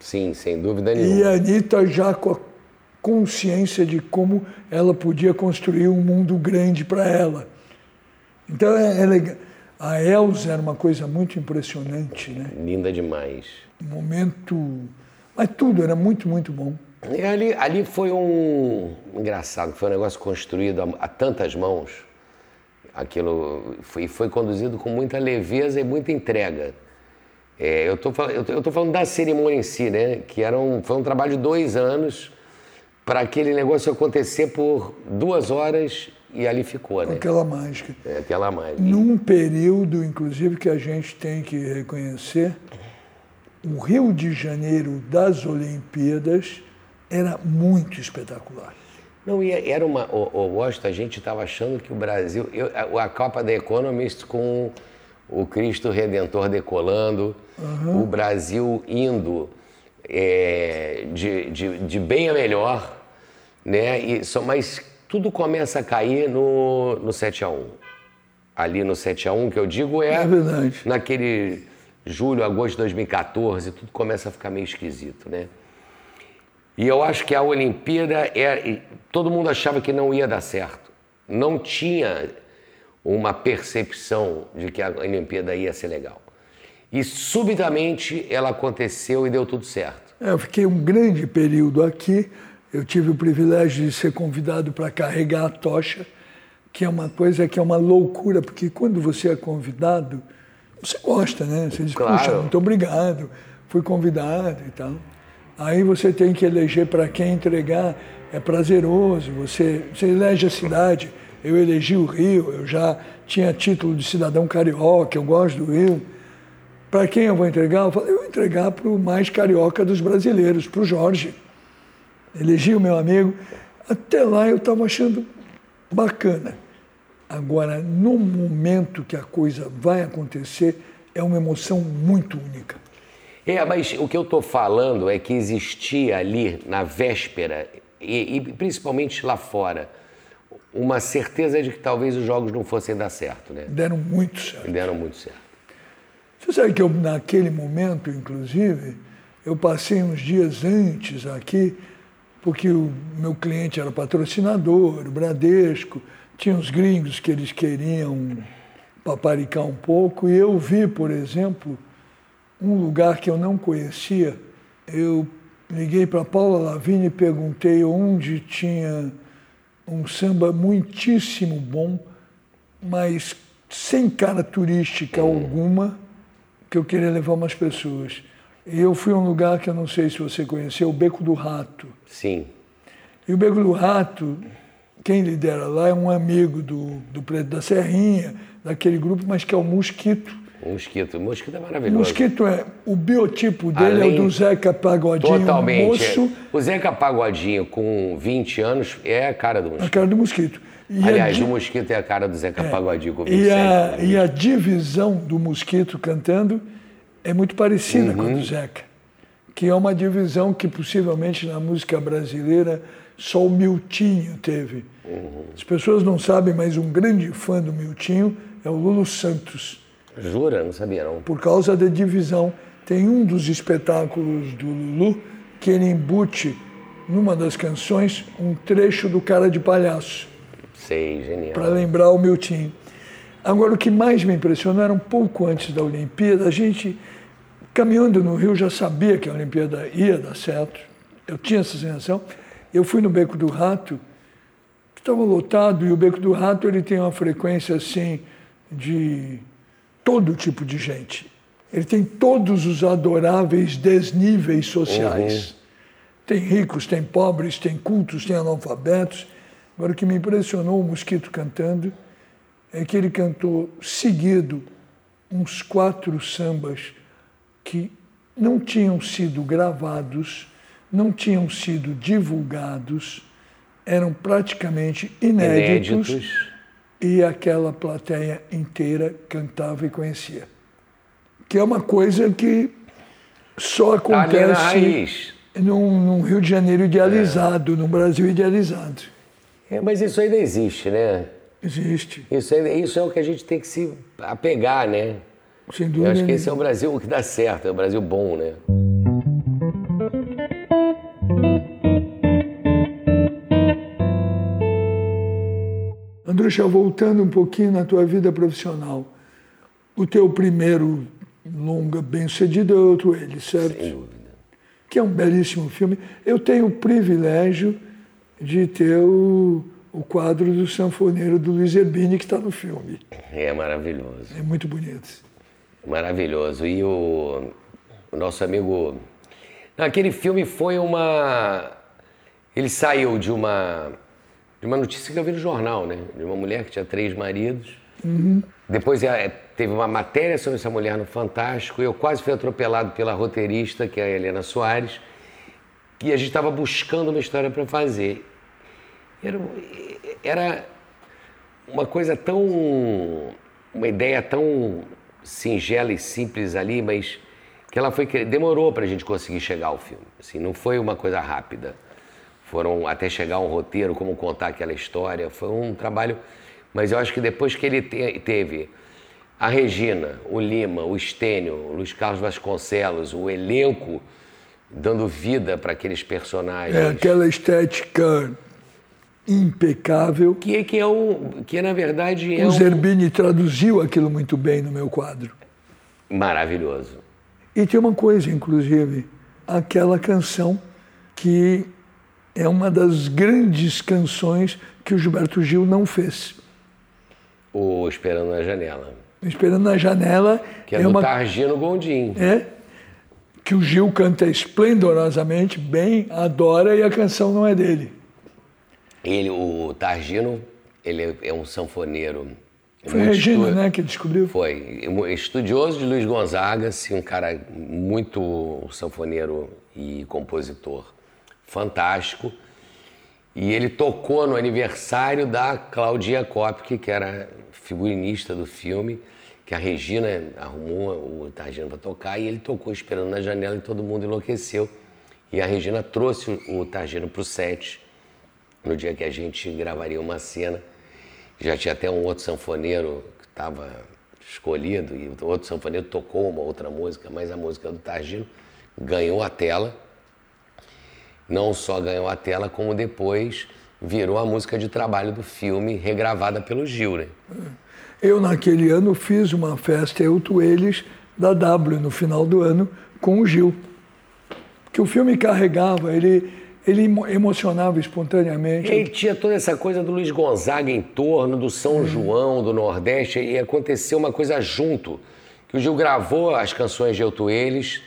Sim, sem dúvida nenhuma. E a Anitta já com a consciência de como ela podia construir um mundo grande para ela. Então é, é legal. A Elza era uma coisa muito impressionante, né? Linda demais. Um momento mas tudo era muito, muito bom. E ali, ali foi um. Engraçado, foi um negócio construído a, a tantas mãos. Aquilo foi, foi conduzido com muita leveza e muita entrega. É, eu, tô falando da cerimônia em si, né? Que era um, foi um trabalho de dois anos para aquele negócio acontecer por duas horas e ali ficou, né? Aquela mágica. É, aquela mágica. Num período, inclusive, que a gente tem que reconhecer, o Rio de Janeiro das Olimpíadas era muito espetacular. Não, e era uma. O, o Washington, a gente estava achando que o Brasil. Eu, a, a Copa da Economist com o Cristo Redentor decolando, uhum. o Brasil indo é, de, de, de, bem a melhor, né? E, só, mas tudo começa a cair no, no 7 a 1 Ali no 7 a 1 que eu digo é, é verdade. naquele julho, agosto de 2014, tudo começa a ficar meio esquisito, né? E eu acho que a Olimpíada, é, todo mundo achava que não ia dar certo. Não tinha uma percepção de que a Olimpíada ia ser legal. E subitamente ela aconteceu e deu tudo certo. É, eu fiquei um grande período aqui. Eu tive o privilégio de ser convidado para carregar a tocha, que é uma coisa que é uma loucura, porque quando você é convidado, você gosta, né? Você diz, claro. puxa, muito obrigado, fui convidado e tal. Aí você tem que eleger para quem entregar, é prazeroso, você, você elege a cidade. Eu elegi o Rio, eu já tinha título de cidadão carioca, eu gosto do Rio. Para quem eu vou entregar? Eu falei, eu vou entregar para o mais carioca dos brasileiros, para o Jorge. Elegi o meu amigo. Até lá eu estava achando bacana. Agora, no momento que a coisa vai acontecer, é uma emoção muito única. É, mas o que eu estou falando é que existia ali, na véspera, e, e, principalmente lá fora, uma certeza de que talvez os jogos não fossem dar certo, né? Deram muito certo. Deram muito certo. Você sabe que eu, naquele momento, inclusive, eu passei uns dias antes aqui, porque o meu cliente era patrocinador, o Bradesco, tinha uns gringos que eles queriam paparicar um pouco, e eu vi, por exemplo, um lugar que eu não conhecia. Eu liguei para Paula Lavigne e perguntei onde tinha um samba muitíssimo bom, mas sem cara turística alguma, que eu queria levar umas pessoas. E eu fui a um lugar que eu não sei se você conheceu, o Beco do Rato. Sim. E o Beco do Rato, quem lidera lá é um amigo do, do Preto da Serrinha, daquele grupo, mas que é o Mosquito. O mosquito. O mosquito é maravilhoso. O mosquito é. O biotipo dele Além, é o do Zeca Pagodinho. Totalmente. Moço. O Zeca Pagodinho, com 20 anos, é a cara do mosquito. A cara do mosquito. E Aliás, o mosquito é a cara do Zeca é, Pagodinho com 20 e a, e a divisão do mosquito cantando é muito parecida uhum. com a do uhum. Zeca. Que é uma divisão que possivelmente na música brasileira só o Miltinho teve. Uhum. As pessoas não sabem, mas um grande fã do Miltinho é o Lulu Santos. Jura? Não sabia não. Por causa da divisão. Tem um dos espetáculos do Lulu que ele embute numa das canções um trecho do Cara de Palhaço. Sei, genial. Para lembrar o Miltinho. Agora, o que mais me impressionou era um pouco antes da Olimpíada, a gente, caminhando no Rio, já sabia que a Olimpíada ia dar certo. Eu tinha essa sensação. Eu fui no Beco do Rato, que estava lotado, e o Beco do Rato ele tem uma frequência assim de todo tipo de gente. Ele tem todos os adoráveis desníveis sociais. Uhum. Tem ricos, tem pobres, tem cultos, tem analfabetos. Agora, o que me impressionou o Mosquito cantando é que ele cantou seguido uns quatro sambas que não tinham sido gravados, não tinham sido divulgados, eram praticamente inéditos. inéditos e aquela plateia inteira cantava e conhecia. Que é uma coisa que só acontece num, num, Rio de Janeiro idealizado, é. num Brasil idealizado. É, mas isso ainda existe, né? Existe. Isso, ainda, isso é o que a gente tem que se apegar, né? Sem dúvida. Eu acho que esse é o Brasil que dá certo, é o Brasil bom, né? Andrucha, voltando um pouquinho na tua vida profissional, o teu primeiro longa bem-sucedido é outro ele, certo? Sem dúvida. que é um belíssimo filme. Eu tenho o privilégio de ter o, o quadro do sanfoneiro do Luiz Erbini que está no filme. É maravilhoso. É muito bonito. Maravilhoso. E o, o nosso amigo. Não, aquele filme foi uma. Ele saiu de uma. De uma notícia que eu vi no jornal, né? De uma mulher que tinha três maridos. Depois é, teve uma matéria sobre essa mulher no Fantástico. Eu quase fui atropelado pela roteirista, que é a Helena Soares. E a gente estava buscando uma história para fazer. Era, era uma coisa tão. Uma ideia tão singela e simples ali, mas que ela foi demorou para a gente conseguir chegar ao filme. Assim, não foi uma coisa rápida. Foram até chegar um roteiro, como contar aquela história. Foi um trabalho, mas eu acho que depois que ele te, teve a Regina, o Lima, o Estênio, o Luiz Carlos Vasconcelos, o elenco dando vida para aqueles personagens. É aquela estética impecável. Que, que é o que na verdade é o um... Zerbini traduziu aquilo muito bem no meu quadro. maravilhoso. E tem uma coisa, inclusive, aquela canção que é uma das grandes canções que o Gilberto Gil não fez. O Esperando na Janela. Esperando na janela Que é, é do uma Targino Gondim. é que o Gil canta esplendorosamente, bem, adora e a canção não é dele. Ele, o Targino, ele é um sanfoneiro. Foi muito Regina, estu- né, que descobriu. Foi. Estudioso de Luiz Gonzaga, assim, um cara muito sanfoneiro e compositor fantástico. E ele tocou no aniversário da Claudinha Kopke, que era figurinista do filme, que a Regina arrumou o Targino para tocar, e ele tocou esperando na janela e todo mundo enlouqueceu. E a Regina trouxe o o Targino para o set, no dia que a gente gravaria uma cena. Já tinha até um outro sanfoneiro que estava escolhido, e o outro sanfoneiro tocou uma outra música, mas a música do Targino ganhou a tela. Não só ganhou a tela, como depois virou a música de trabalho do filme, regravada pelo Gil, né? Eu, naquele ano, fiz uma festa, eu, tu, eles, da W, no final do ano, com o Gil. Que o filme carregava, ele, ele emo- emocionava espontaneamente. E tinha toda essa coisa do Luiz Gonzaga em torno, do São João, do Nordeste, e aconteceu uma coisa junto. Que o Gil gravou as canções de Eu Tu Eles,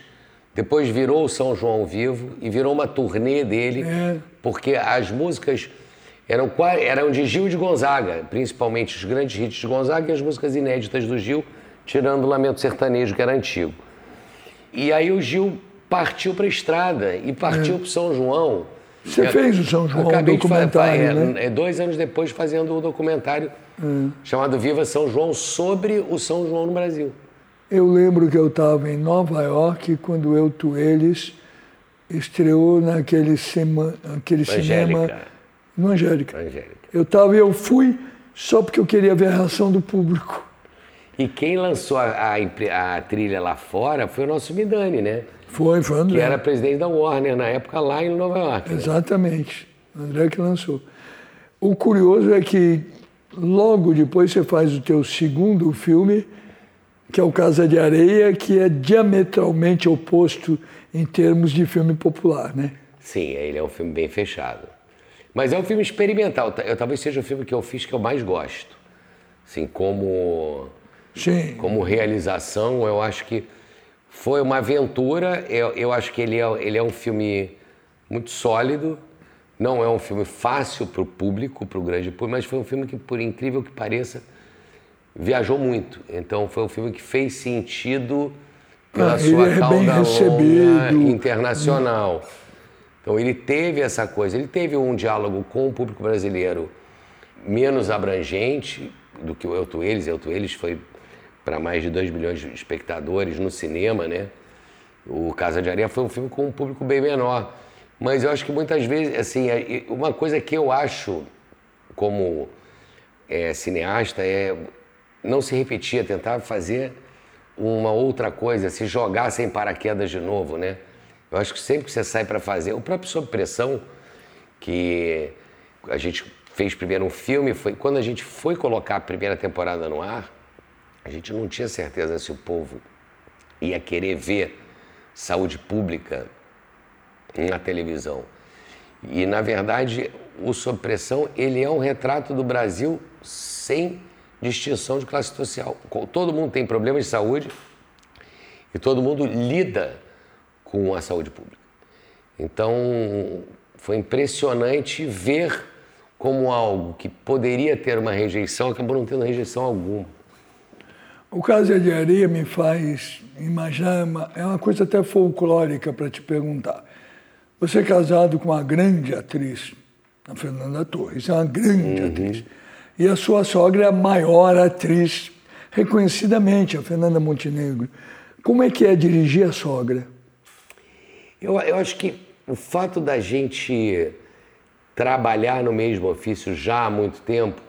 depois virou o São João Vivo e virou uma turnê dele, É. porque as músicas eram, eram de Gil de Gonzaga, principalmente os grandes hits de Gonzaga e as músicas inéditas do Gil, tirando o Lamento Sertanejo, que era antigo. E aí o Gil partiu para a estrada e partiu para São João. Você Eu- fez o São João, um Acabei de fa- documentário, é, né? é, dois anos depois fazendo um documentário chamado Viva São João sobre o São João no Brasil. Eu lembro que eu estava em Nova York quando eu, tu, eles estreou naquele sema, cinema no Angélica. Angélica. Eu estava e eu fui só porque eu queria ver a reação do público. E quem lançou a, a a trilha lá fora foi o nosso Midani, né? Foi, foi o André. Que era presidente da Warner na época lá em Nova York. né? Exatamente. André que lançou. O curioso é que logo depois você faz o teu segundo filme, que é o Casa de Areia, que é diametralmente oposto em termos de filme popular, né? Sim, ele é um filme bem fechado. Mas é um filme experimental. Eu, talvez seja o filme que eu fiz que eu mais gosto. Assim, como Sim. como realização, eu acho que foi uma aventura. Eu, eu acho que ele é, ele é um filme muito sólido. Não é um filme fácil para o público, para o grande público, mas foi um filme que, por incrível que pareça, viajou muito. Então foi um filme que fez sentido pela Ah, ele sua é bem recebido. internacional. Então ele teve essa coisa, ele teve um diálogo com o público brasileiro menos abrangente do que o Eu Tu Eles. Eu Tu Eles foi para mais de 2 milhões de espectadores no cinema, né? O Casa de Areia foi um filme com um público bem menor. Mas eu acho que muitas vezes, assim, é- uma coisa que eu acho como é, cineasta é não se repetir, é tentar fazer uma outra coisa, se jogar sem paraquedas de novo, né? Eu acho que sempre que você sai para fazer, o próprio Sob Pressão, que a gente fez primeiro um filme, foi quando a gente foi colocar a primeira temporada no ar, a gente não tinha certeza se o povo ia querer ver saúde pública na televisão. E, na verdade, o Sob Pressão, ele é um retrato do Brasil sem distinção de classe social. Todo mundo tem problemas de saúde e todo mundo lida com a saúde pública. Então, foi impressionante ver como algo que poderia ter uma rejeição acabou não tendo rejeição alguma. O caso de areia me faz imaginar, uma, é uma coisa até folclórica para te perguntar. Você é casado com uma grande atriz, a Fernanda Torres, é uma grande uhum. atriz. E a sua sogra é a maior atriz, reconhecidamente, a Fernanda Montenegro. Como é que é dirigir a sogra? Eu, eu acho que o fato da gente trabalhar no mesmo ofício já há muito tempo,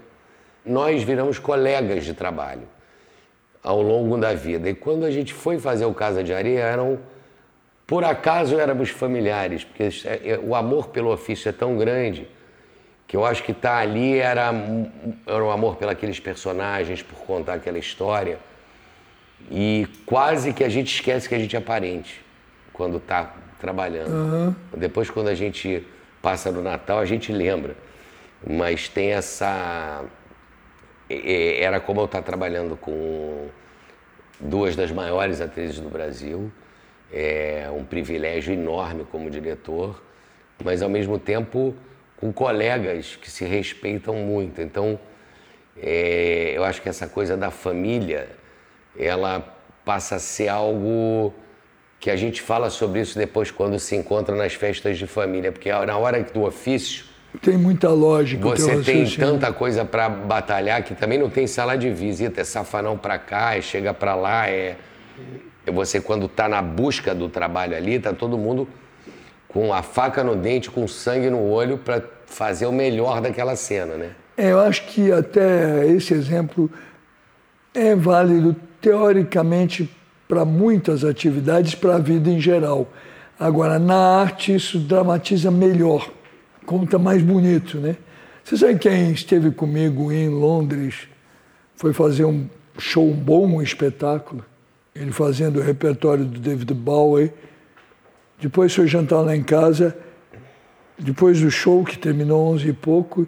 nós viramos colegas de trabalho ao longo da vida. E quando a gente foi fazer o Casa de Areia, eram por acaso éramos familiares, porque é, é, o amor pelo ofício é tão grande que eu acho que tá ali era, era um amor pelos personagens, por contar aquela história. E quase que a gente esquece que a gente é parente quando está trabalhando. Uhum. Depois, quando a gente passa no Natal, a gente lembra. Mas tem essa. Era como eu estar trabalhando com duas das maiores atrizes do Brasil. É um privilégio enorme como diretor, mas ao mesmo tempo com colegas que se respeitam muito. Então, é, eu acho que essa coisa da família, ela passa a ser algo que a gente fala sobre isso depois quando se encontra nas festas de família, porque na hora do ofício tem muita lógica. Você tem tanta coisa para batalhar que também não tem sala de visita, é safanão para cá, é chega para lá, é, é você quando está na busca do trabalho ali, tá todo mundo com a faca no dente, com sangue no olho para fazer o melhor daquela cena, né? É, eu acho que até esse exemplo é válido teoricamente para muitas atividades, para a vida em geral. Agora, na arte, isso dramatiza melhor, está mais bonito, né? Você sabe quem esteve comigo em Londres, foi fazer um show bom, um espetáculo, ele fazendo o repertório do David Bowie, depois foi jantar lá em casa, depois do show, que terminou 11 e pouco,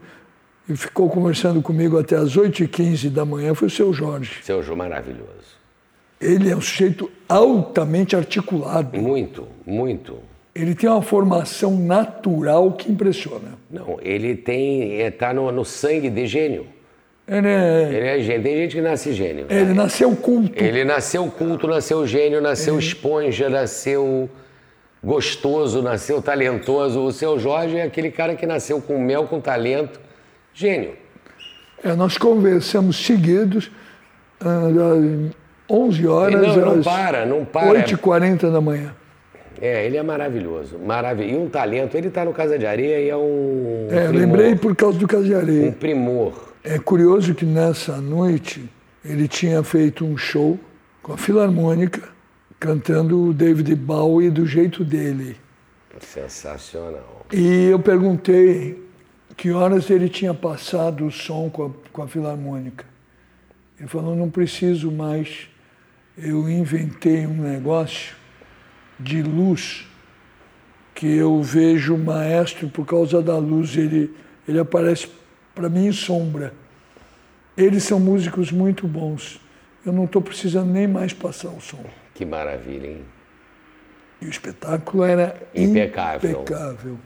e ficou conversando comigo até as 8h15 da manhã, foi o seu Jorge. Seu Jorge maravilhoso ele é um sujeito altamente articulado. Muito, muito. Ele tem uma formação natural que impressiona. Não, ele tem, está no, no, sangue de gênio. Ele é... ele é gênio. Tem gente que nasce gênio. Ele né? nasceu culto. Ele nasceu culto, nasceu gênio, nasceu é. esponja, nasceu gostoso, nasceu talentoso. O seu Jorge é aquele cara que nasceu com mel, com talento. Gênio. É, nós conversamos seguidos. Uh, 11 horas. Não, não para, não para. 8h40 da manhã. É, ele é maravilhoso. Maravilhoso. E um talento. Ele está no Casa de Areia e é um. É, primor. lembrei por causa do Casa de Areia. Um primor. É curioso que nessa noite ele tinha feito um show com a Filarmônica, cantando o David Bowie do jeito dele. Sensacional. E eu perguntei que horas ele tinha passado o som com a, com a Filarmônica. Ele falou: não preciso mais eu inventei um negócio de luz que eu vejo o maestro por causa da luz, ele, ele aparece para mim em sombra. Eles são músicos muito bons. Eu não estou precisando nem mais passar o som. Que maravilha, hein? E o espetáculo era impecável. impecável.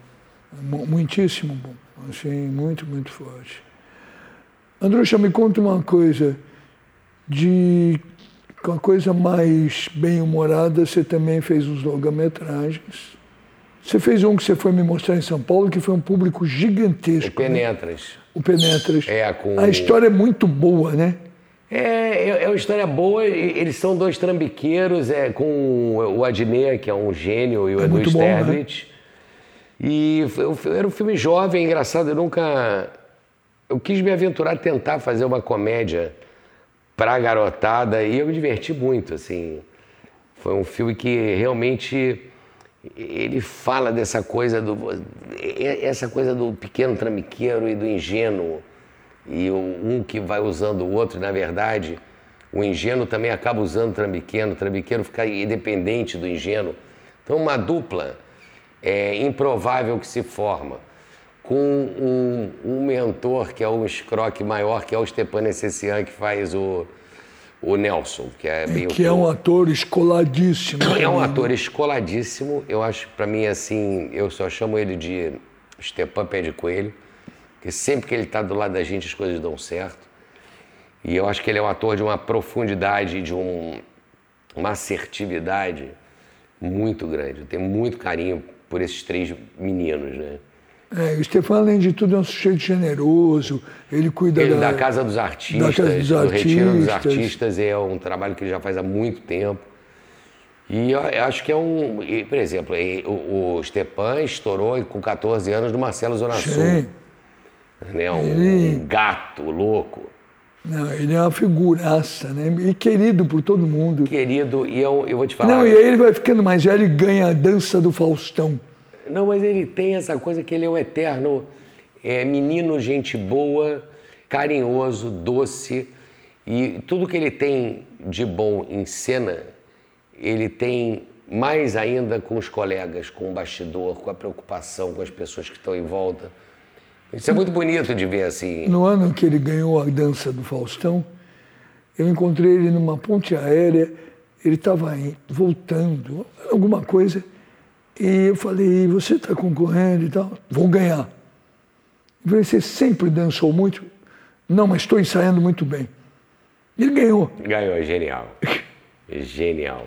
Muitíssimo bom. Assim, muito, muito forte. Andrucha, me conta uma coisa de com a coisa mais bem-humorada, você também fez os longa-metragens. Você fez um que você foi me mostrar em São Paulo, que foi um público gigantesco. O Penetras. Né? O Penetras. É, com... A história é muito boa, né? É, é, é uma história boa. Eles são dois trambiqueiros, é, com o Adnet, que é um gênio, e o é Edu. Né? E era um filme jovem, engraçado. Eu nunca... Eu quis me aventurar a tentar fazer uma comédia pra garotada e eu me diverti muito, assim. Foi um filme que realmente ele fala dessa coisa do essa coisa do pequeno tramiqueiro e do ingênuo e um que vai usando o outro, na verdade, o ingênuo também acaba usando o trambiqueno, o trambiqueiro fica independente do ingênuo. Então uma dupla é, improvável que se forma com um, um mentor que é um escroque maior, que é o Stepan Essessian, que faz o, o Nelson, que é meio Que é um ator escoladíssimo. é um né? ator escoladíssimo. Eu acho, pra mim, assim, eu só chamo ele de Stepan Pé de Coelho, porque sempre que ele tá do lado da gente as coisas dão certo. E eu acho que ele é um ator de uma profundidade, de um, uma assertividade muito grande. Eu tenho muito carinho por esses três meninos, né? É, o Stefano, além de tudo, é um sujeito generoso, ele cuida Ele, da, da Casa dos Artistas, Casa dos do Retiro dos Artistas. Artistas, é um trabalho que ele já faz há muito tempo. E eu eu acho que é um. e, Por exemplo, e o, o Stepan estourou com 14 anos no Marcelo Zona Sim. Né? Um, Ele- um gato louco. Não, ele é uma figuraça, né? E querido por todo mundo. Querido, e eu, eu vou te falar. Não, e aí ele vai ficando mais velho e ganha a dança do Faustão. Não, mas ele tem essa coisa que ele é o eterno é, menino, gente boa, carinhoso, doce. E tudo que ele tem de bom em cena, ele tem mais ainda com os colegas, com o bastidor, com a preocupação com as pessoas que estão em volta. Isso é muito bonito de ver assim. No ano que ele ganhou a dança do Faustão, eu encontrei ele numa ponte aérea, ele estava voltando, alguma coisa, e eu falei, você está concorrendo e tal? Vou ganhar. Eu falei, você sempre dançou muito? Não, mas estou ensaiando muito bem. Ele ganhou. Ganhou, genial. *laughs* Genial.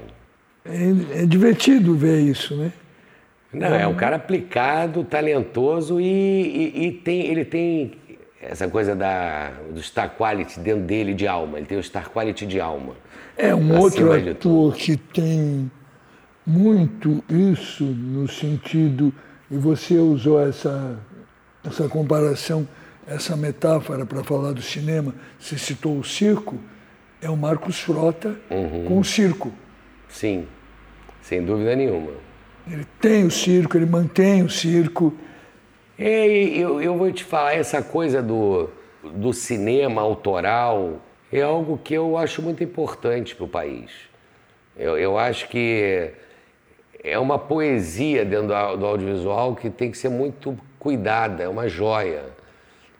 É, é divertido ver isso, né? Não, é um cara aplicado, talentoso e, e- e tem, ele tem essa coisa da, do star quality dentro dele de alma. Ele tem o star quality de alma. É um outro ator que tem muito isso no sentido, e você usou essa, essa comparação, essa metáfora para falar do cinema, você citou o circo, é o Marcos Frota Uhum. com o circo. Sim, sem dúvida nenhuma. Ele tem o circo, ele mantém o circo. É, e eu, eu vou te falar, essa coisa do, do cinema autoral é algo que eu acho muito importante para o país. Eu, eu acho que é uma poesia dentro do, do audiovisual que tem que ser muito cuidada, é uma joia.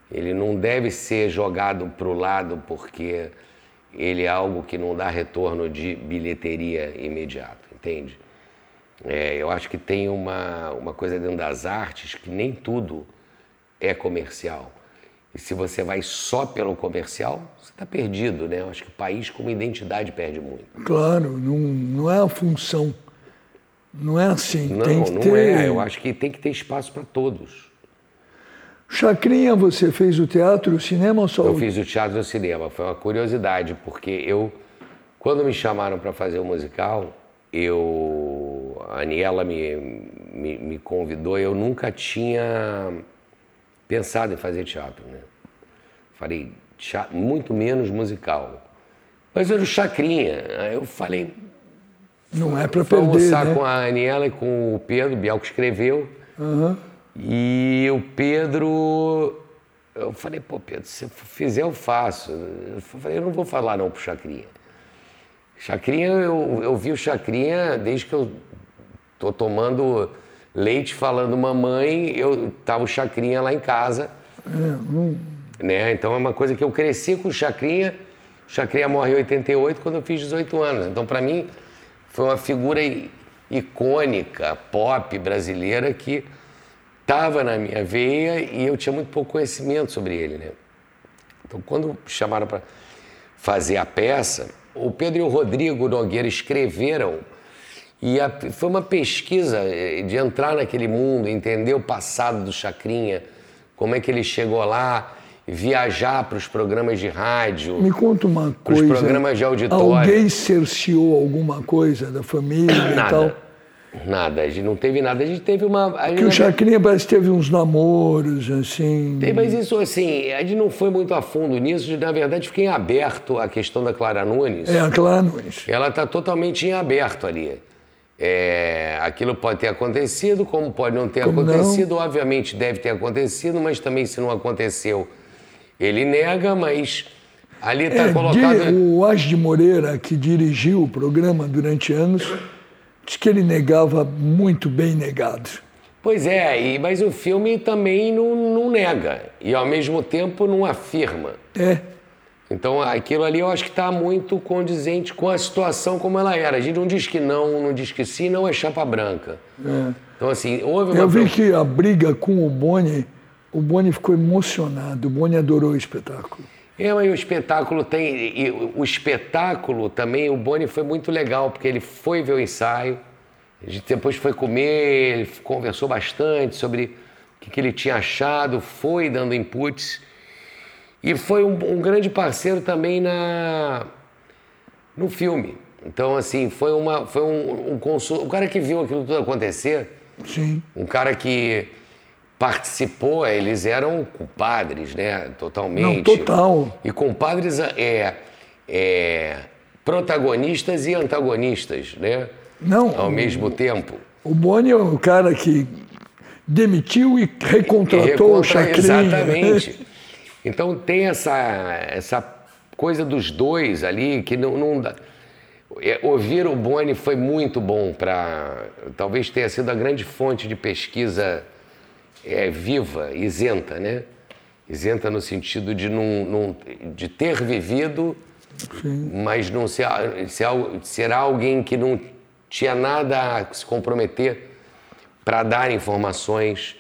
Ele não deve ser jogado para o lado porque ele é algo que não dá retorno de bilheteria imediato, entende? É, eu acho que tem uma, uma coisa dentro das artes que nem tudo é comercial. E se você vai só pelo comercial, você está perdido, né? Eu acho que o país como identidade perde muito. Claro, não, não é a função. Não é assim. Não, tem que não ter... é. Eu acho que tem que ter espaço para todos. Chacrinha, você fez o teatro, o cinema ou só Eu o fiz o teatro e o cinema. Foi uma curiosidade, porque eu, quando me chamaram para fazer o musical, eu, a Aniela me, me, me convidou e eu nunca tinha pensado em fazer teatro, né? Falei, "Tea- muito menos musical. Mas era o Chacrinha. Aí eu falei, Não é para perder, almoçar né? com a Aniela e com o Pedro, o Biel que escreveu. E o Pedro, eu falei, pô, Pedro, se eu fizer, eu faço. Eu falei, eu não vou falar não pro Chacrinha. Chacrinha, eu, eu vi o Chacrinha desde que eu tô tomando leite falando mamãe, eu tava o Chacrinha lá em casa. Né? Então é uma coisa que eu cresci com o Chacrinha. O Chacrinha morre em 88 quando eu fiz 18 anos. Então, para mim, foi uma figura icônica, pop brasileira que estava na minha veia e eu tinha muito pouco conhecimento sobre ele, né? Então, quando chamaram para fazer a peça, o Pedro e o Rodrigo Nogueira escreveram e a- foi uma pesquisa eh, de entrar naquele mundo, entender o passado do Chacrinha, como é que ele chegou lá, viajar para os programas de rádio. Me conta uma coisa. programas de auditório. Alguém cerceou alguma coisa da família e tal? Nada. Nada, a gente não teve nada. A gente teve uma. a gente, Que o Chacrinha parece que teve uns namoros, assim. Tem, mas isso assim, a gente não foi muito a fundo nisso, na verdade fiquei aberto a questão da Clara Nunes. É, a Clara Nunes. Ela está totalmente em aberto ali. É, aquilo pode ter acontecido, como pode não ter Como não? acontecido, obviamente deve ter acontecido, mas também se não aconteceu, ele nega, mas ali está É, colocado. o Age de Moreira, que dirigiu o programa durante anos, disse que ele negava muito bem negado. Pois é, e, mas o filme também não, não nega e ao mesmo tempo não afirma. É. Então aquilo ali eu acho que está muito condizente com a situação como ela era. A gente não diz que não, não diz que sim, não é chapa branca. É. Então assim, houve uma... Eu vi que a briga com o Boni, o Boni ficou emocionado, o Boni adorou o espetáculo. É, mas o espetáculo tem. e o espetáculo também, o Boni foi muito legal, porque ele foi ver o ensaio, a gente depois foi comer, ele conversou bastante sobre o que, que ele tinha achado, foi dando inputs. E foi um, um grande parceiro também na, no filme. Então, assim, foi, uma, foi um, um consul... O cara que viu aquilo tudo acontecer, Sim. um cara que participou, eles eram compadres, né? Totalmente. Não, total. E compadres é, é, protagonistas e antagonistas, né? Não. Ao mesmo tempo. O Boni é o cara que demitiu e recontratou o Recontra- Chacrinha. Exatamente. Então tem essa, essa coisa dos dois ali que não, não dá. É, Ouvir o Boni foi muito bom para. Talvez tenha sido a grande fonte de pesquisa é, viva, isenta, né? Isenta no sentido de, não, não- de ter vivido, mas não ser, ser, ser alguém que não tinha nada a se comprometer para dar informações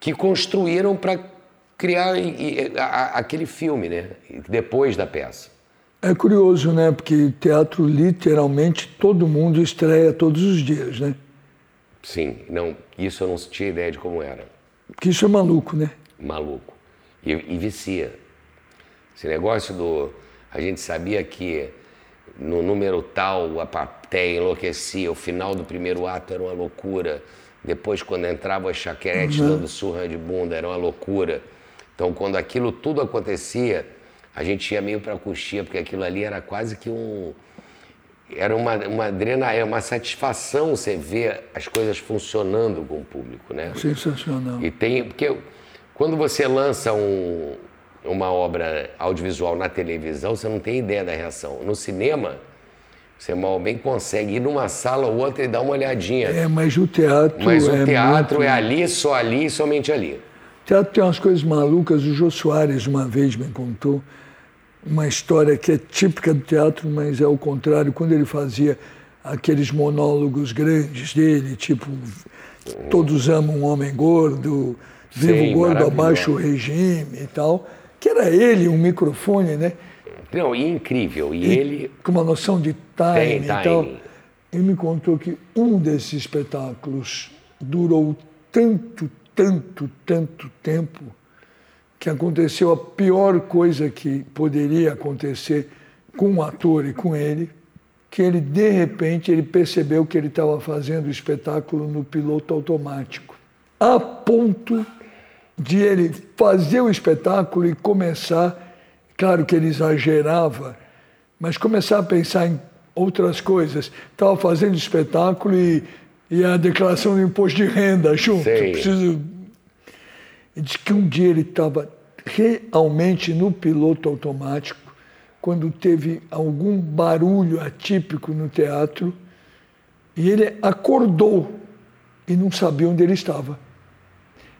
que construíram para criar aquele filme, né? Depois da peça. É curioso, né? Porque teatro, literalmente, todo mundo estreia todos os dias, né? Sim, não, isso eu não tinha ideia de como era. Porque isso é maluco, né? Maluco. E, e vicia. Esse negócio do. A gente sabia que no número tal a plateia enlouquecia, o final do primeiro ato era uma loucura. Depois, quando entrava a chaquerete dando surra de bunda, era uma loucura. Então, quando aquilo tudo acontecia, a gente ia meio para coxia, porque aquilo ali era quase que um. Era uma, uma adrenalina, uma satisfação você ver as coisas funcionando com o público, né? Sensacional. E tem. Porque quando você lança um- uma obra audiovisual na televisão, você não tem ideia da reação. No cinema, você mal bem consegue ir numa sala ou outra e dar uma olhadinha. É, mas o teatro Mas o é teatro muito... é ali, só ali e somente ali. O teatro tem umas coisas malucas. O Jô Soares uma vez me contou uma história que é típica do teatro, mas é o contrário. Quando ele fazia aqueles monólogos grandes dele, tipo Todos amam um homem gordo, vivo Sim, gordo abaixo o regime e tal, que era ele, um microfone, né? Não, e incrível. E ele. com uma noção de time Tem e tal. Ele me contou que um desses espetáculos durou tanto, tanto, tanto tempo que aconteceu a pior coisa que poderia acontecer com o ator e com ele, que ele de repente ele percebeu que ele estava fazendo o espetáculo no piloto automático, a ponto de ele fazer o espetáculo e começar, claro que ele exagerava, mas começar a pensar em outras coisas. Estava fazendo espetáculo e, e a declaração do imposto de renda junto. Sei. Preciso... Diz que um dia ele estava realmente no piloto automático, quando teve algum barulho atípico no teatro, e ele acordou e não sabia onde ele estava.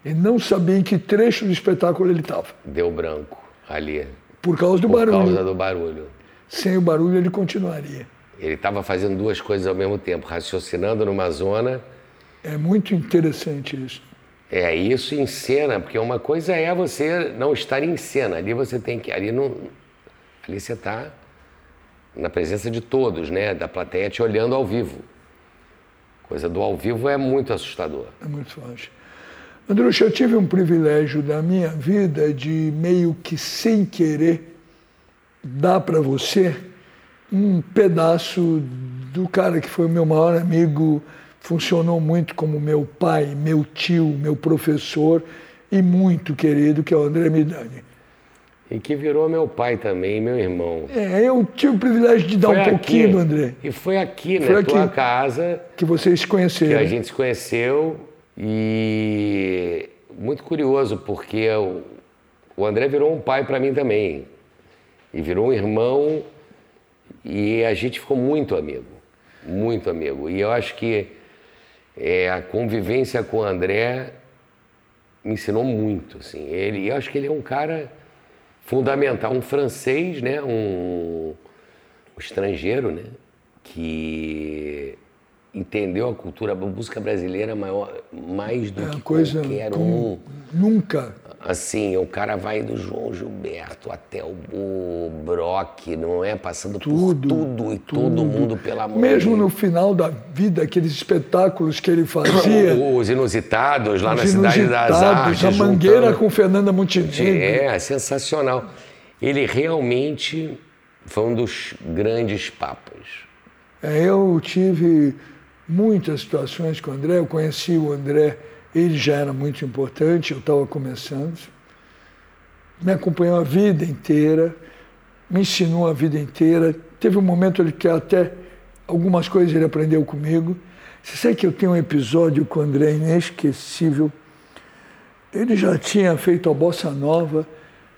Ele não sabia em que trecho do espetáculo ele estava, Deu branco ali. por causa do Por barulho. causa do barulho. Sem o barulho ele continuaria. Ele estava fazendo duas coisas ao mesmo tempo, raciocinando numa zona. É muito interessante isso. É, isso em cena, porque uma coisa é você não estar em cena. Ali você tem que. Ali, não, ali você está na presença de todos, né? Da plateia te olhando ao vivo. Coisa do ao vivo é muito assustador. É muito forte. Andrucha, eu tive um privilégio da minha vida de meio que sem querer dar para você um pedaço do cara que foi o meu maior amigo, funcionou muito como meu pai, meu tio, meu professor e muito querido, que é o André Midani. E que virou meu pai também, meu irmão. É, eu tive o privilégio de dar Foi um aqui. pouquinho do André, E foi aqui, né? Foi aqui. Tua casa, que vocês se que conheceram. a gente se conheceu. E muito curioso, porque o, o André virou um pai para mim também. E virou um irmão. E a gente ficou muito amigo. Muito amigo. E eu acho que é, a convivência com o André me ensinou muito, assim. Ele, eu acho que ele é um cara fundamental, um francês, né? Um, um estrangeiro, né? Que entendeu a cultura, a música brasileira maior, mais do É que coisa qualquer um. nunca. Assim, o cara vai do João Gilberto até o, o Brock, não é? Passando Tudo, por tudo e todo mundo pela mão. Mesmo no final da vida, aqueles espetáculos que ele fazia. *coughs* Os inusitados lá os na Cidade das inusitados, Artes. A Mangueira juntando- com Fernanda Montenegro. É, sensacional. Ele realmente foi um dos grandes papas. É, Eu tive muitas situações com o André, eu conheci o André, ele já era muito importante, eu estava começando. Me acompanhou a vida inteira, me ensinou a vida inteira. Teve um momento ali que até algumas coisas ele aprendeu comigo. Você sabe que eu tenho um episódio com o André inesquecível. Ele já tinha feito a bossa nova,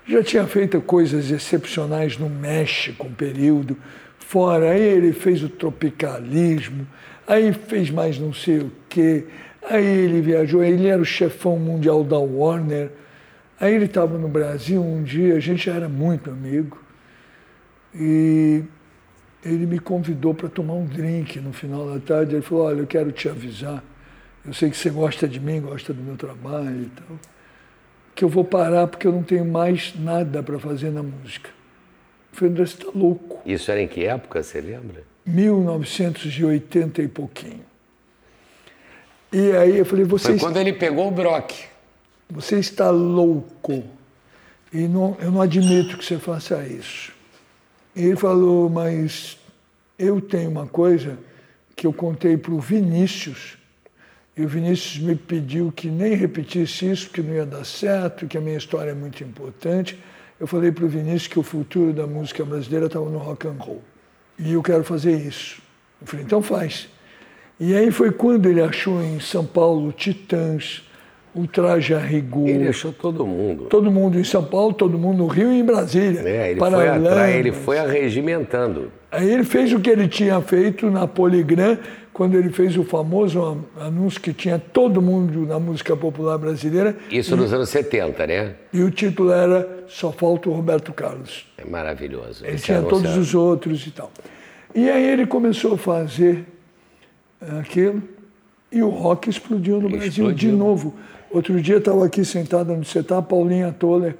já tinha feito coisas excepcionais no México, um período. Fora, aí ele fez o tropicalismo, aí fez mais não sei o quê. Aí ele viajou, ele era o chefão mundial da Warner. Aí ele estava no Brasil um dia, a gente já era muito amigo. E ele me convidou para tomar um drink no final da tarde. Ele falou, olha, eu quero te avisar. Eu sei que você gosta de mim, gosta do meu trabalho e tal. Que eu vou parar porque eu não tenho mais nada para fazer na música. Eu falei, André, você está louco. Isso era em que época, você lembra? 1980 e pouquinho. E aí eu falei, você, Foi está- quando ele pegou o Brock. você está louco. E não, eu não admito que você faça isso. E ele falou, mas eu tenho uma coisa que eu contei para o Vinícius, e o Vinícius me pediu que nem repetisse isso, porque não ia dar certo, que a minha história é muito importante. Eu falei para o Vinícius que o futuro da música brasileira estava no rock and roll. E eu quero fazer isso. Eu falei, então faz. E aí foi quando ele achou em São Paulo Titãs, o Traje a Rigor. Ele achou todo mundo. Todo mundo em São Paulo, todo mundo no Rio e em Brasília. É, ele, foi atrás, ele foi arregimentando. Aí ele fez o que ele tinha feito na Poligram, quando ele fez o famoso an- anúncio que tinha todo mundo na música popular brasileira, Isso nos anos 70, né? e o título era Só Falta o Roberto Carlos. É maravilhoso. Ele Esse tinha anúncio todos é- os outros e tal. E aí ele começou a fazer aquilo e o rock explodiu no Brasil de novo. Outro dia estava aqui sentado onde você está, Paulinha Toller,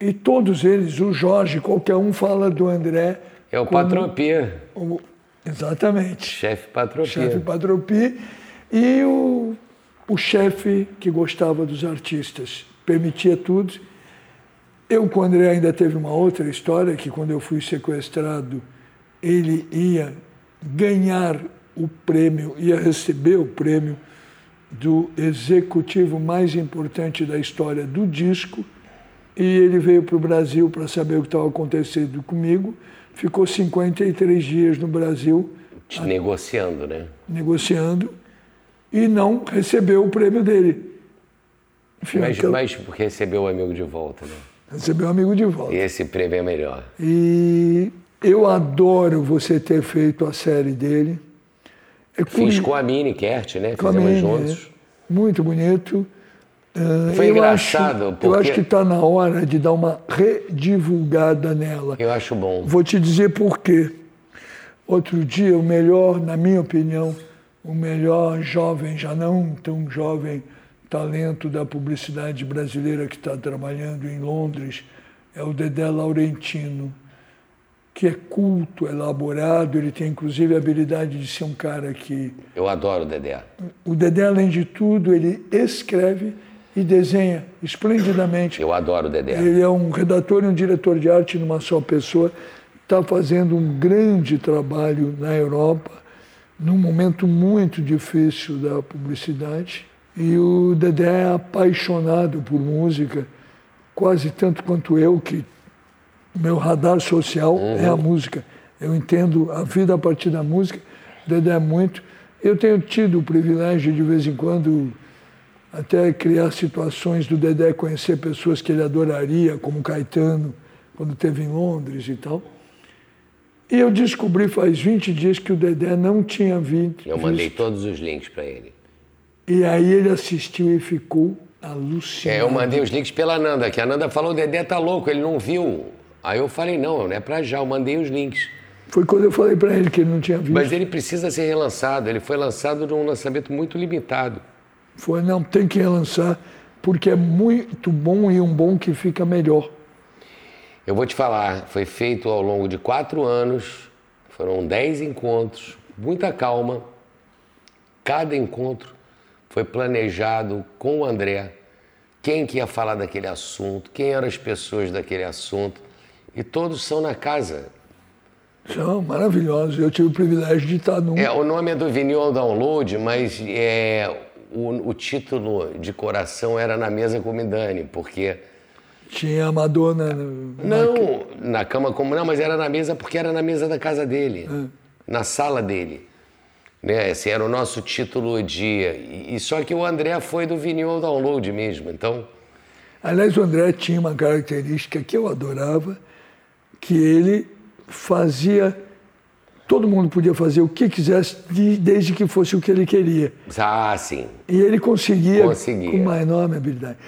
e todos eles, o Jorge, qualquer um fala do André. É o como Patropia, o- exatamente. chefe Patropia. Chefe Patropi. E o, o chefe que gostava dos artistas, permitia tudo. Eu com o André ainda teve uma outra história, que quando eu fui sequestrado, ele ia ganhar o prêmio, ia receber o prêmio do executivo mais importante da história do disco. E ele veio para o Brasil para saber o que estava acontecendo comigo. Ficou 53 dias no Brasil Negociando, né? negociando e não recebeu o prêmio dele. Enfim, Mas, aquela- mas recebeu o amigo de volta, né? recebeu o amigo de volta. E esse prêmio é melhor. E eu adoro você ter feito a série dele. É Fiz curi- com a Mini Kert, né? com Fizemos Mini, juntos. é. Muito bonito. Ah, Foi eu engraçado, acho, Eu porque- acho que está na hora de dar uma redivulgada nela. Eu acho bom. Vou te dizer por quê. Outro dia, o melhor, na minha opinião, o melhor jovem, já não tão jovem, talento da publicidade brasileira que está trabalhando em Londres é o Dedé Laurentino, que é culto, elaborado, ele tem inclusive a habilidade de ser um cara que. Eu adoro o Dedé. O Dedé, além de tudo, ele escreve e desenha esplendidamente. Eu adoro o Dedé. Ele é um redator e um diretor de arte numa só pessoa. Está fazendo um grande trabalho na Europa, num momento muito difícil da publicidade. E o Dedé é apaixonado por música, quase tanto quanto eu, que meu radar social é a música. Eu entendo a vida a partir da música. Dedé é muito. Eu tenho tido o privilégio, de vez em quando, até criar situações do Dedé conhecer pessoas que ele adoraria, como Caetano, quando esteve em Londres e tal. E eu descobri faz 20 dias que o Dedé não tinha vindo. Eu mandei visto. todos os links para ele. E aí ele assistiu e ficou alucinado. É, eu mandei os links pela Nanda, que a Nanda falou, o Dedé tá louco, ele não viu. Aí eu falei, não, não é pra já, eu mandei os links. Foi quando eu falei para ele que ele não tinha visto. Mas ele precisa ser relançado, ele foi lançado num lançamento muito limitado. Foi, não, tem que relançar, porque é muito bom e um bom que fica melhor. Eu vou te falar, foi feito ao longo de quatro anos, foram dez encontros, muita calma. Cada encontro foi planejado com o André, quem que ia falar daquele assunto, quem eram as pessoas daquele assunto, e todos são na casa. São maravilhosos. Eu tive o privilégio de estar num. É, o nome é do vinil download, mas é, o, o título de coração era Na Mesa com Midani, porque Tinha a Madonna. Não, na cama como não, mas era na mesa porque era na mesa da casa dele, na sala dele. Né? Esse era o nosso título de. E, e só que o André foi do vinil ao download mesmo. Então, Aliás, o André tinha uma característica que eu adorava, que ele fazia. Todo mundo podia fazer o que quisesse, de- desde que fosse o que ele queria. ah, sim. E ele conseguia, Conseguia. com uma enorme habilidade.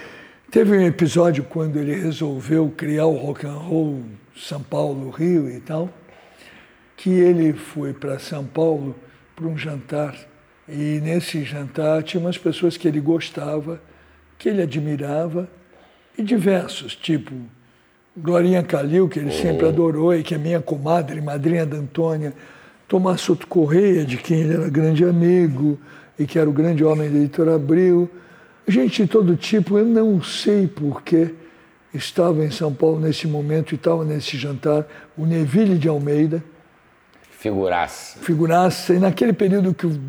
Teve um episódio quando ele resolveu criar o rock and roll São Paulo, Rio e tal, que ele foi para São Paulo para um jantar e nesse jantar tinha umas pessoas que ele gostava, que ele admirava e diversos, tipo Glorinha Calil, que ele sempre adorou e que é minha comadre, madrinha da Antônia, Tomás Soto Correia, de quem ele era grande amigo e que era o grande homem do Editor Abril. Gente de todo tipo, eu não sei porquê estava em São Paulo nesse momento e estava nesse jantar, o Neville de Almeida, Figuraça. figuraça, e naquele período que o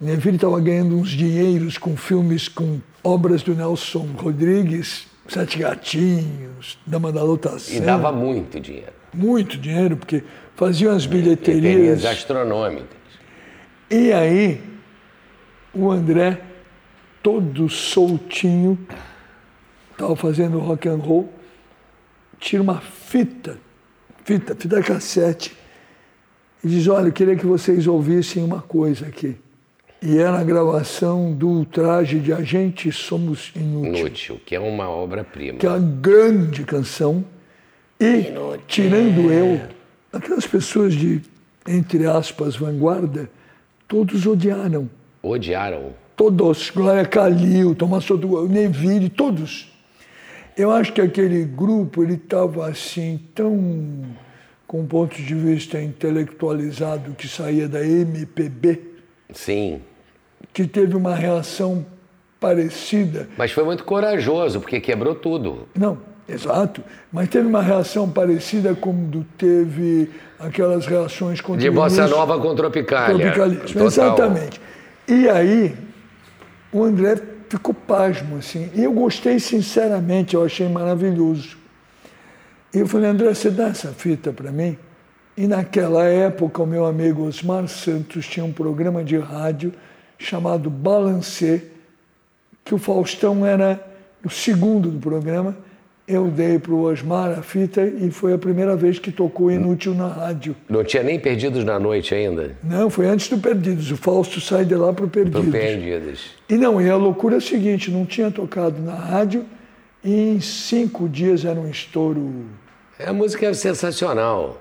Neville estava ganhando uns dinheiros com filmes, com obras do Nelson Rodrigues, Sete Gatinhos, Dama da Lotação. E dava muito dinheiro. Muito dinheiro, porque faziam as Bilheterias bilheterias. astronômicas. E aí, o André, todo soltinho, estava fazendo rock and roll, tira uma fita, fita, fita cassete, e diz, olha, eu queria que vocês ouvissem uma coisa aqui. E era a gravação do Ultraje de A Gente Somos Inútil, Inútil, que é uma obra-prima. que é uma grande canção. E, tirando eu, aquelas pessoas de, entre aspas, vanguarda, todos odiaram. Odiaram. Todos, Glória Calil, Tomás Soto, Neville, todos. Eu acho que aquele grupo ele estava assim tão com um ponto de vista intelectualizado que saía da MPB, Sim. Que teve uma reação parecida. Mas foi muito corajoso, porque quebrou tudo. Não, exato, mas teve uma reação parecida como teve aquelas reações contra De bossa nova com tropicália. Tropicalismo, Total. exatamente. E aí, o André ficou pasmo, assim. E eu gostei sinceramente, eu achei maravilhoso. E eu falei, André, você dá essa fita para mim? E naquela época, o meu amigo Osmar Santos tinha um programa de rádio chamado Balancê, que o Faustão era o segundo do programa. Eu dei para o Osmar a fita e foi a primeira vez que tocou Inútil na rádio. Não tinha nem perdidos na noite ainda. Não, foi antes do Perdidos. O Fausto sai de lá para o Perdidos. Perdidos. E não, e a loucura é a seguinte, não tinha tocado na rádio e em cinco dias era um estouro. A música é sensacional.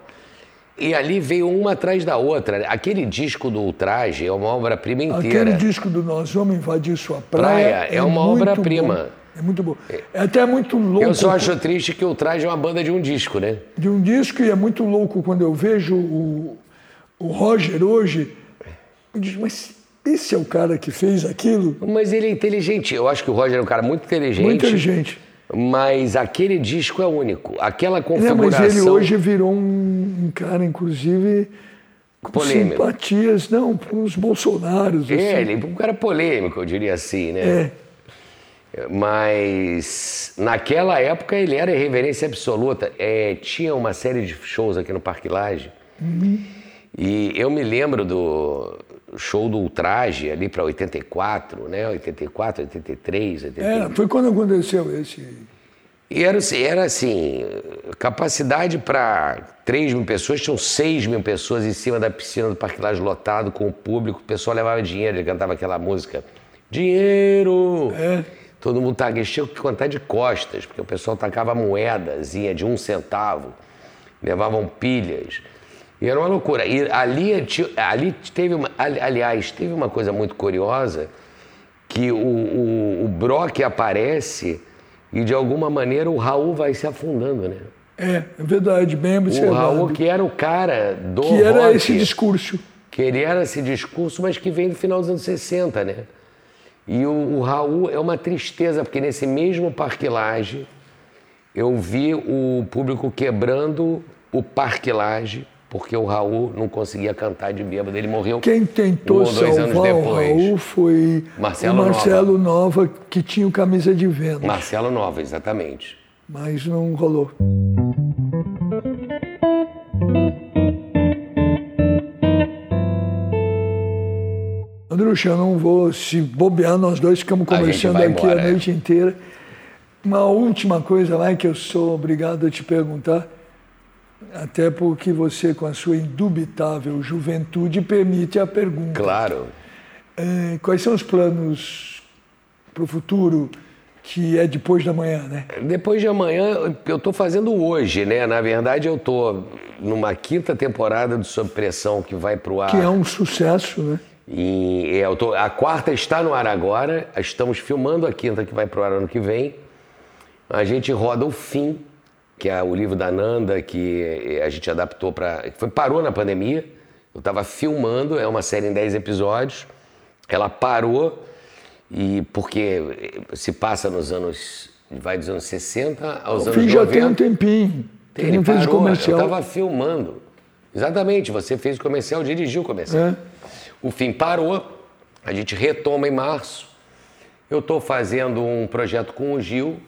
E ali veio uma atrás da outra. Aquele disco do Ultraje é uma obra-prima inteira. Aquele disco do Nós Vamos Invadir Sua Praia, Praia é uma muito obra-prima. É muito bom. É até muito louco Eu só acho triste que o Ultraje é uma banda de um disco, né? de um disco e é muito louco quando eu vejo o, o Roger hoje. Eu digo, mas esse é o cara que fez aquilo? Mas ele é inteligente. Eu acho que o Roger é um cara muito inteligente. Muito inteligente. Mas aquele disco é único. Aquela configuração. mas ele hoje virou um, um cara, inclusive, com Polêmico. simpatias, não, para os Bolsonaros. assim. É, ele é um cara polêmico, eu diria assim, né? É. Mas naquela época ele era irreverência absoluta. É, tinha uma série de shows aqui no Parque Lage. E eu me lembro do show do Ultraje ali para 84, né? 84, 83, 84. É, foi quando aconteceu esse. E era, assim- era assim, capacidade para 3 mil pessoas, tinham 6 mil pessoas em cima da piscina do Parque Lage lotado, com o público, o pessoal levava dinheiro, ele cantava aquela música Dinheiro! É. Todo mundo tá, tinha que contar de costas, porque o pessoal tacava moedas, ia de um centavo, levavam pilhas. E era uma loucura. E ali, ali teve uma. ali- Aliás, teve uma coisa muito curiosa que o, o, o Brock aparece e de alguma maneira o Raul vai se afundando, né? É, é verdade, bem O observado. Raul que era o cara do que era rock, esse discurso. que ele era esse discurso, mas que vem do final dos anos 60, né? E o, o Raul é uma tristeza, porque nesse mesmo Parque Lage, eu vi o público quebrando o Parque Lage, porque o Raul não conseguia cantar de bêbado, ele morreu Quem tentou um ou dois anos salvar o depois. Raul foi Marcelo o Marcelo Nova. que tinha o camisa de Vênus, Marcelo Nova, exatamente. mas não rolou. Andrucha, eu não vou se bobear, nós dois ficamos A conversando vai aqui embora, a é. noite inteira. Uma última coisa lá que eu sou obrigado a te perguntar, até porque você, com a sua indubitável juventude, permite a pergunta. Claro. Eh, quais são os planos para o futuro, que é depois da manhã, né? Depois de amanhã, eu estou fazendo hoje, né? Na verdade, eu estou numa quinta temporada do Sob Pressão que vai pro ar. Que é um sucesso, né? E é, eu tô- a quarta está no ar agora, estamos filmando a quinta que vai pro ar ano que vem. A gente roda o Fim, que é o livro da Nanda, que a gente adaptou para. Foi, parou na pandemia. Eu estava filmando, é uma série em 10 episódios. Ela parou, e porque se passa nos anos. Vai dos anos 60 aos O anos já 90. tem um tempinho. Ele Ele não fez o parou, comercial. Eu estava filmando. Exatamente, você fez o comercial, dirigiu o comercial. É. O fim parou, a gente retoma em março. Eu estou fazendo um projeto com o Gil,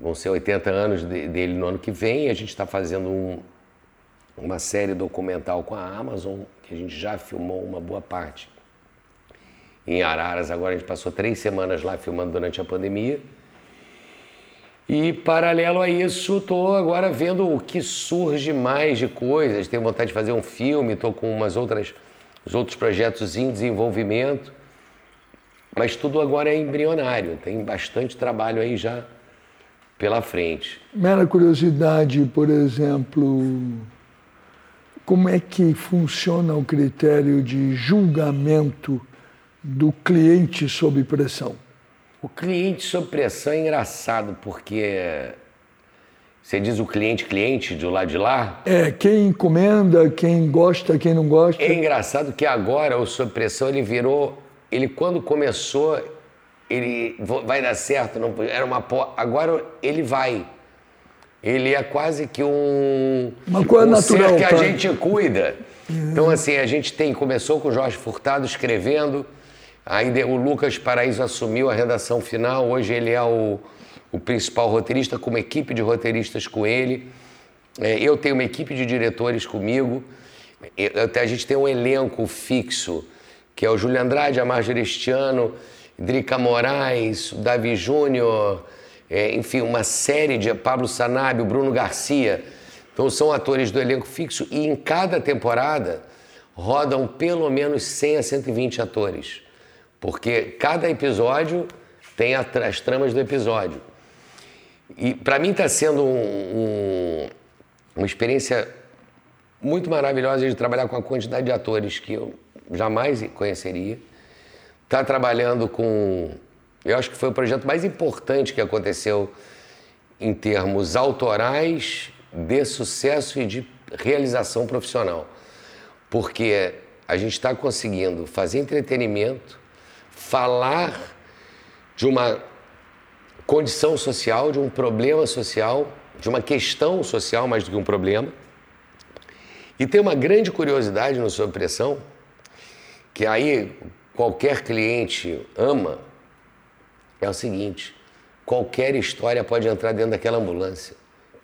vão ser 80 anos de- dele no ano que vem, a gente está fazendo um- uma série documental com a Amazon, que a gente já filmou uma boa parte. Em Araras, agora a gente passou três semanas lá filmando durante a pandemia. E paralelo a isso, estou agora vendo o que surge mais de coisas. Tenho vontade de fazer um filme, estou com umas outras, os outros projetos em desenvolvimento. Mas tudo agora é embrionário, tem bastante trabalho aí já pela frente. Mera curiosidade, por exemplo, como é que funciona o critério de julgamento do cliente sob pressão? O cliente sob pressão é engraçado, porque você diz o cliente, cliente do lado de lá. É, quem encomenda, quem gosta, quem não gosta. É engraçado que agora o sob pressão ele virou, ele quando começou, ele vai dar certo, não era uma agora ele vai. Ele é quase que um Uma coisa um natural, ser que a tá? gente cuida. Então assim, a gente tem começou com o Jorge Furtado escrevendo, aí o Lucas Paraíso assumiu a redação final, hoje ele é o, o principal roteirista com uma equipe de roteiristas com ele. É, eu tenho uma equipe de diretores comigo. A gente tem um elenco fixo, que é o Júlio Andrade, a Marjorie Estiano, Drica Moraes, Davi Júnior, é, enfim, uma série de Pablo Sanabio, Bruno Garcia. Então são atores do elenco fixo e em cada temporada rodam pelo menos 100 a 120 atores. Porque cada episódio tem as tramas do episódio. E para mim está sendo um- um- uma experiência muito maravilhosa de trabalhar com a quantidade de atores que eu jamais conheceria. Está trabalhando com. Eu acho que foi o projeto mais importante que aconteceu em termos autorais, de sucesso e de realização profissional. Porque a gente está conseguindo fazer entretenimento, falar de uma condição social, de um problema social, de uma questão social mais do que um problema. E tem uma grande curiosidade no Sob Pressão, que aí qualquer cliente ama, é o seguinte: qualquer história pode entrar dentro daquela ambulância.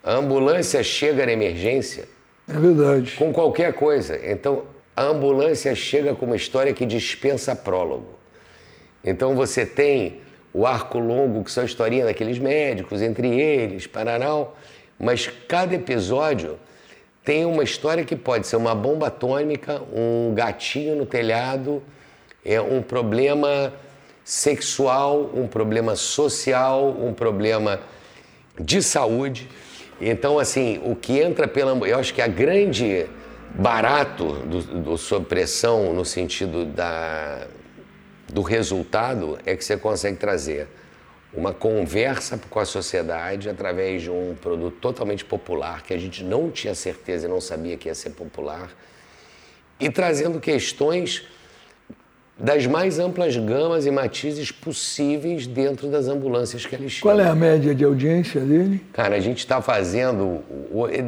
A ambulância chega na emergência É verdade. com qualquer coisa. Então, a ambulância chega com uma história que dispensa prólogo. Então, você tem o arco longo, que são a historinha daqueles médicos, entre eles, Paranal, mas cada episódio tem uma história que pode ser uma bomba atômica, um gatinho no telhado, é um problema sexual, um problema social, um problema de saúde. Então, assim, o que entra pela. Eu acho que a grande barato do, do sob pressão, no sentido da, do resultado, é que você consegue trazer uma conversa com a sociedade através de um produto totalmente popular, que a gente não tinha certeza e não sabia que ia ser popular, e trazendo questões das mais amplas gamas e matizes possíveis dentro das ambulâncias que eles Qual é a média de audiência dele? Cara, a gente está fazendo.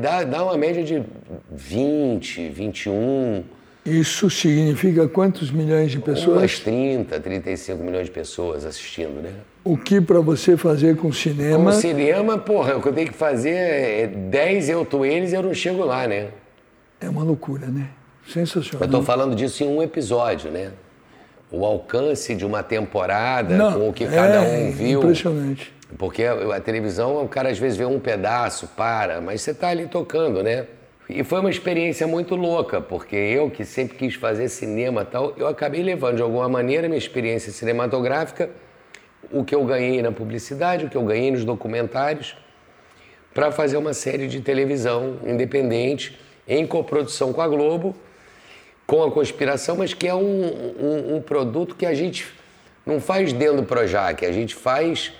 Dá, dá uma média de 20, 21. Isso significa quantos milhões de pessoas? Umas 30, 35 milhões de pessoas assistindo, né? O que para você fazer com cinema? Com cinema, porra, o que eu tenho que fazer é 10 eu tô eles e eu não chego lá, né? É uma loucura, né? Sensacional. Eu tô falando disso em um episódio, né? O alcance de uma temporada Não, com o que cada é um viu. Impressionante. Porque a, a televisão, o cara às vezes vê um pedaço, para, mas você está ali tocando, né? E foi uma experiência muito louca, porque eu que sempre quis fazer cinema tal, eu acabei levando de alguma maneira minha experiência cinematográfica, o que eu ganhei na publicidade, o que eu ganhei nos documentários, para fazer uma série de televisão independente, em coprodução com a Globo, com a conspiração, mas que é um, um, um produto que a gente não faz dentro do Projac, a gente faz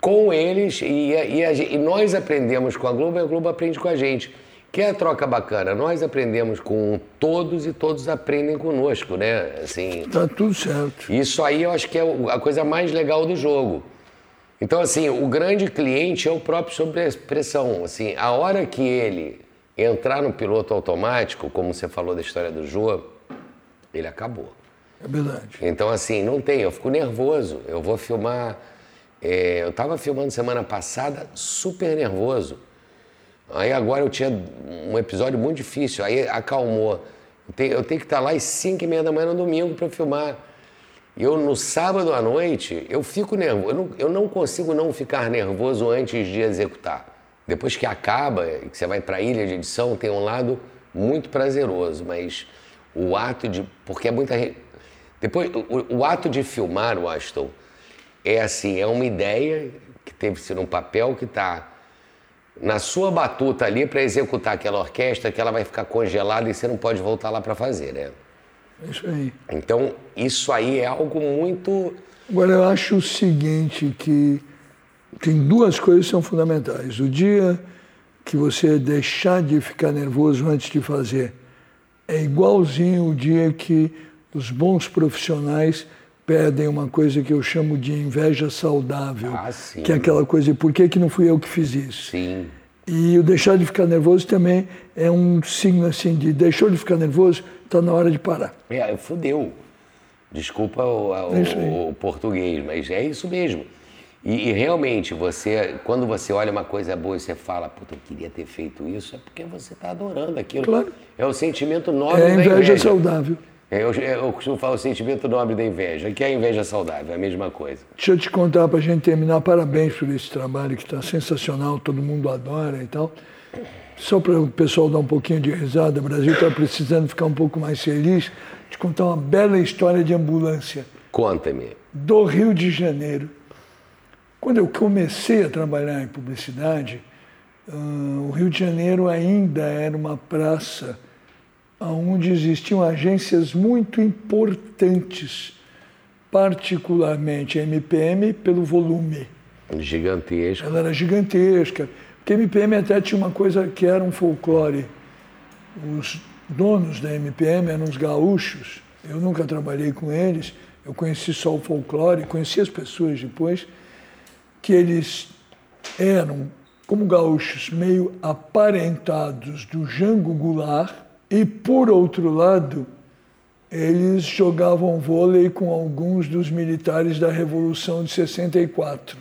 com eles e, e, a, e, nós aprendemos com a Globo e a Globo aprende com a gente. Que é a troca bacana. Nós aprendemos com todos e todos aprendem conosco, né? Assim, tá tudo certo. Isso aí eu acho que é a coisa mais legal do jogo. Então, assim, o grande cliente é o próprio sob pressão. Assim, a hora que ele entrar no piloto automático, como você falou da história do Jô, ele acabou. É verdade. Então, assim, não tem, eu fico nervoso. Eu vou filmar. É, eu estava filmando semana passada super nervoso. Aí agora eu tinha um episódio muito difícil, aí acalmou. Eu tenho, eu tenho que estar lá às 5 e meia da manhã no domingo para filmar. E eu, no sábado à noite, eu fico nervoso. Eu não, eu não consigo não ficar nervoso antes de executar. Depois que acaba, que você vai para a ilha de edição, tem um lado muito prazeroso, mas o ato de. Porque é muita. Depois, o, o ato de filmar, o Aston, é assim: é uma ideia que teve sido um papel que está na sua batuta ali para executar aquela orquestra que ela vai ficar congelada e você não pode voltar lá para fazer, né? É isso aí. Então, isso aí é algo muito. Agora, eu acho o seguinte: que tem duas coisas que são fundamentais. O dia que você deixar de ficar nervoso antes de fazer é igualzinho o dia que os bons profissionais pedem uma coisa que eu chamo de inveja saudável, ah, que é aquela coisa de por que, que não fui eu que fiz isso? Sim. E o deixar de ficar nervoso também é um signo assim de deixou de ficar nervoso, está na hora de parar. É, fudeu. Desculpa o, o, o português, mas é isso mesmo. E, e, realmente, você, quando você olha uma coisa boa e você fala, puta, eu queria ter feito isso, é porque você está adorando aquilo. Claro. É o sentimento nobre é da inveja. inveja saudável. É, eu, eu costumo falar o sentimento nobre da inveja, que é a inveja saudável, é a mesma coisa. Deixa eu te contar para a gente terminar, parabéns por esse trabalho que está sensacional, todo mundo adora e tal. Só para o pessoal dar um pouquinho de risada, o Brasil está precisando ficar um pouco mais feliz, te contar uma bela história de ambulância. Conta-me. Do Rio de Janeiro. Quando eu comecei a trabalhar em publicidade, uh, o Rio de Janeiro ainda era uma praça onde existiam agências muito importantes, particularmente a MPM pelo volume. Gigantesca. Ela era gigantesca. Porque a MPM até tinha uma coisa que era um folclore. Os donos da MPM eram os gaúchos. Eu nunca trabalhei com eles. Eu conheci só o folclore, conheci as pessoas depois que eles eram, como gaúchos, meio aparentados do Jango Goulart, e, por outro lado, eles jogavam vôlei com alguns dos militares da Revolução de 64.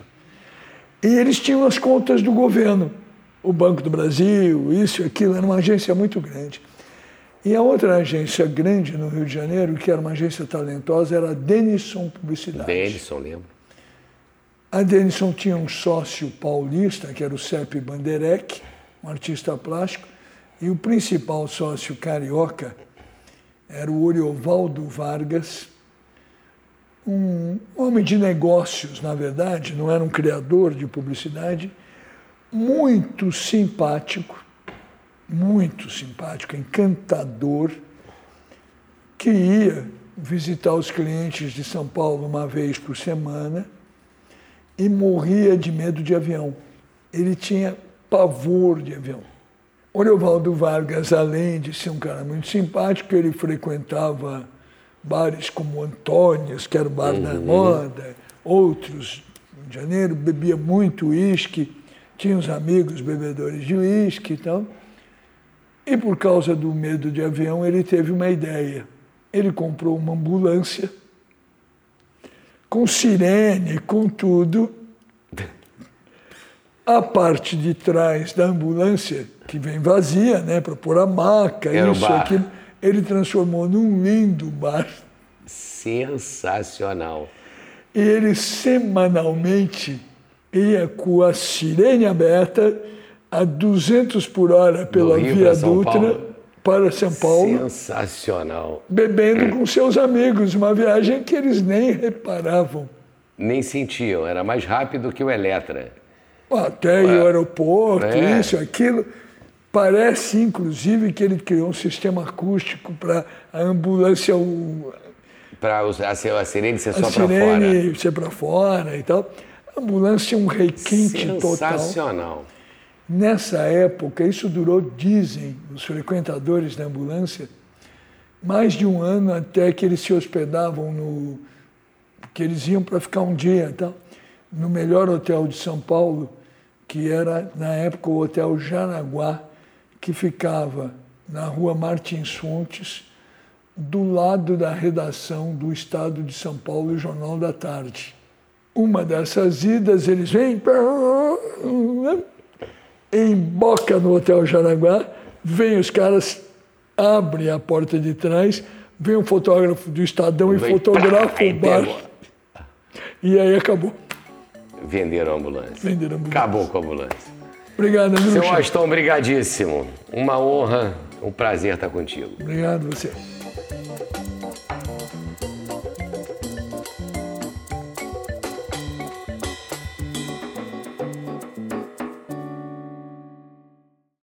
E eles tinham as contas do governo, o Banco do Brasil, isso e aquilo, era uma agência muito grande. E a outra agência grande no Rio de Janeiro, que era uma agência talentosa, era a Denison Publicidade. Denison, lembro. A Denison tinha um sócio paulista, que era o Sepp Banderec, um artista plástico, e o principal sócio carioca era o Oriovaldo Vargas, um homem de negócios, na verdade, não era um criador de publicidade, muito simpático, muito simpático, encantador, que ia visitar os clientes de São Paulo uma vez por semana e morria de medo de avião. Ele tinha pavor de avião. O Leovaldo Vargas, além de ser um cara muito simpático, ele frequentava bares como Antônios, que era o bar uhum. da moda, outros de Janeiro, bebia muito uísque, tinha uns amigos bebedores de uísque e tal. E por causa do medo de avião, ele teve uma ideia. Ele comprou uma ambulância com sirene, com tudo. A parte de trás da ambulância, que vem vazia, né, para pôr a maca, Era isso, aquilo, ele transformou num lindo bar. Sensacional. E ele semanalmente ia com a sirene aberta a 200 por hora pela Via Dutra para São Paulo. Sensacional. Bebendo com seus amigos, uma viagem que eles nem reparavam. Nem sentiam, era mais rápido que o Eletra. Até o aeroporto, é. isso, aquilo. Parece, inclusive, que ele criou um sistema acústico para a ambulância. Para a, a sirene ser só para fora. A sirene ser para fora e tal. A ambulância um requinte total. Sensacional. Nessa época, isso durou, dizem os frequentadores da ambulância, mais de um ano até que eles se hospedavam no. que eles iam para ficar um dia então, no melhor hotel de São Paulo, que era, na época, o Hotel Jaraguá, que ficava na rua Martins Fontes, do lado da redação do Estado de São Paulo e Jornal da Tarde. Uma dessas idas, eles vêm emboca no Hotel Jaraguá, vem os caras, abrem a porta de trás, vem um fotógrafo do Estadão e fotografa o bar. E aí acabou. Venderam a ambulância. Venderam a ambulância. Acabou com a ambulância. Obrigado, amigo. Seu Aston, brigadíssimo. Uma honra, um prazer estar contigo. Obrigado você.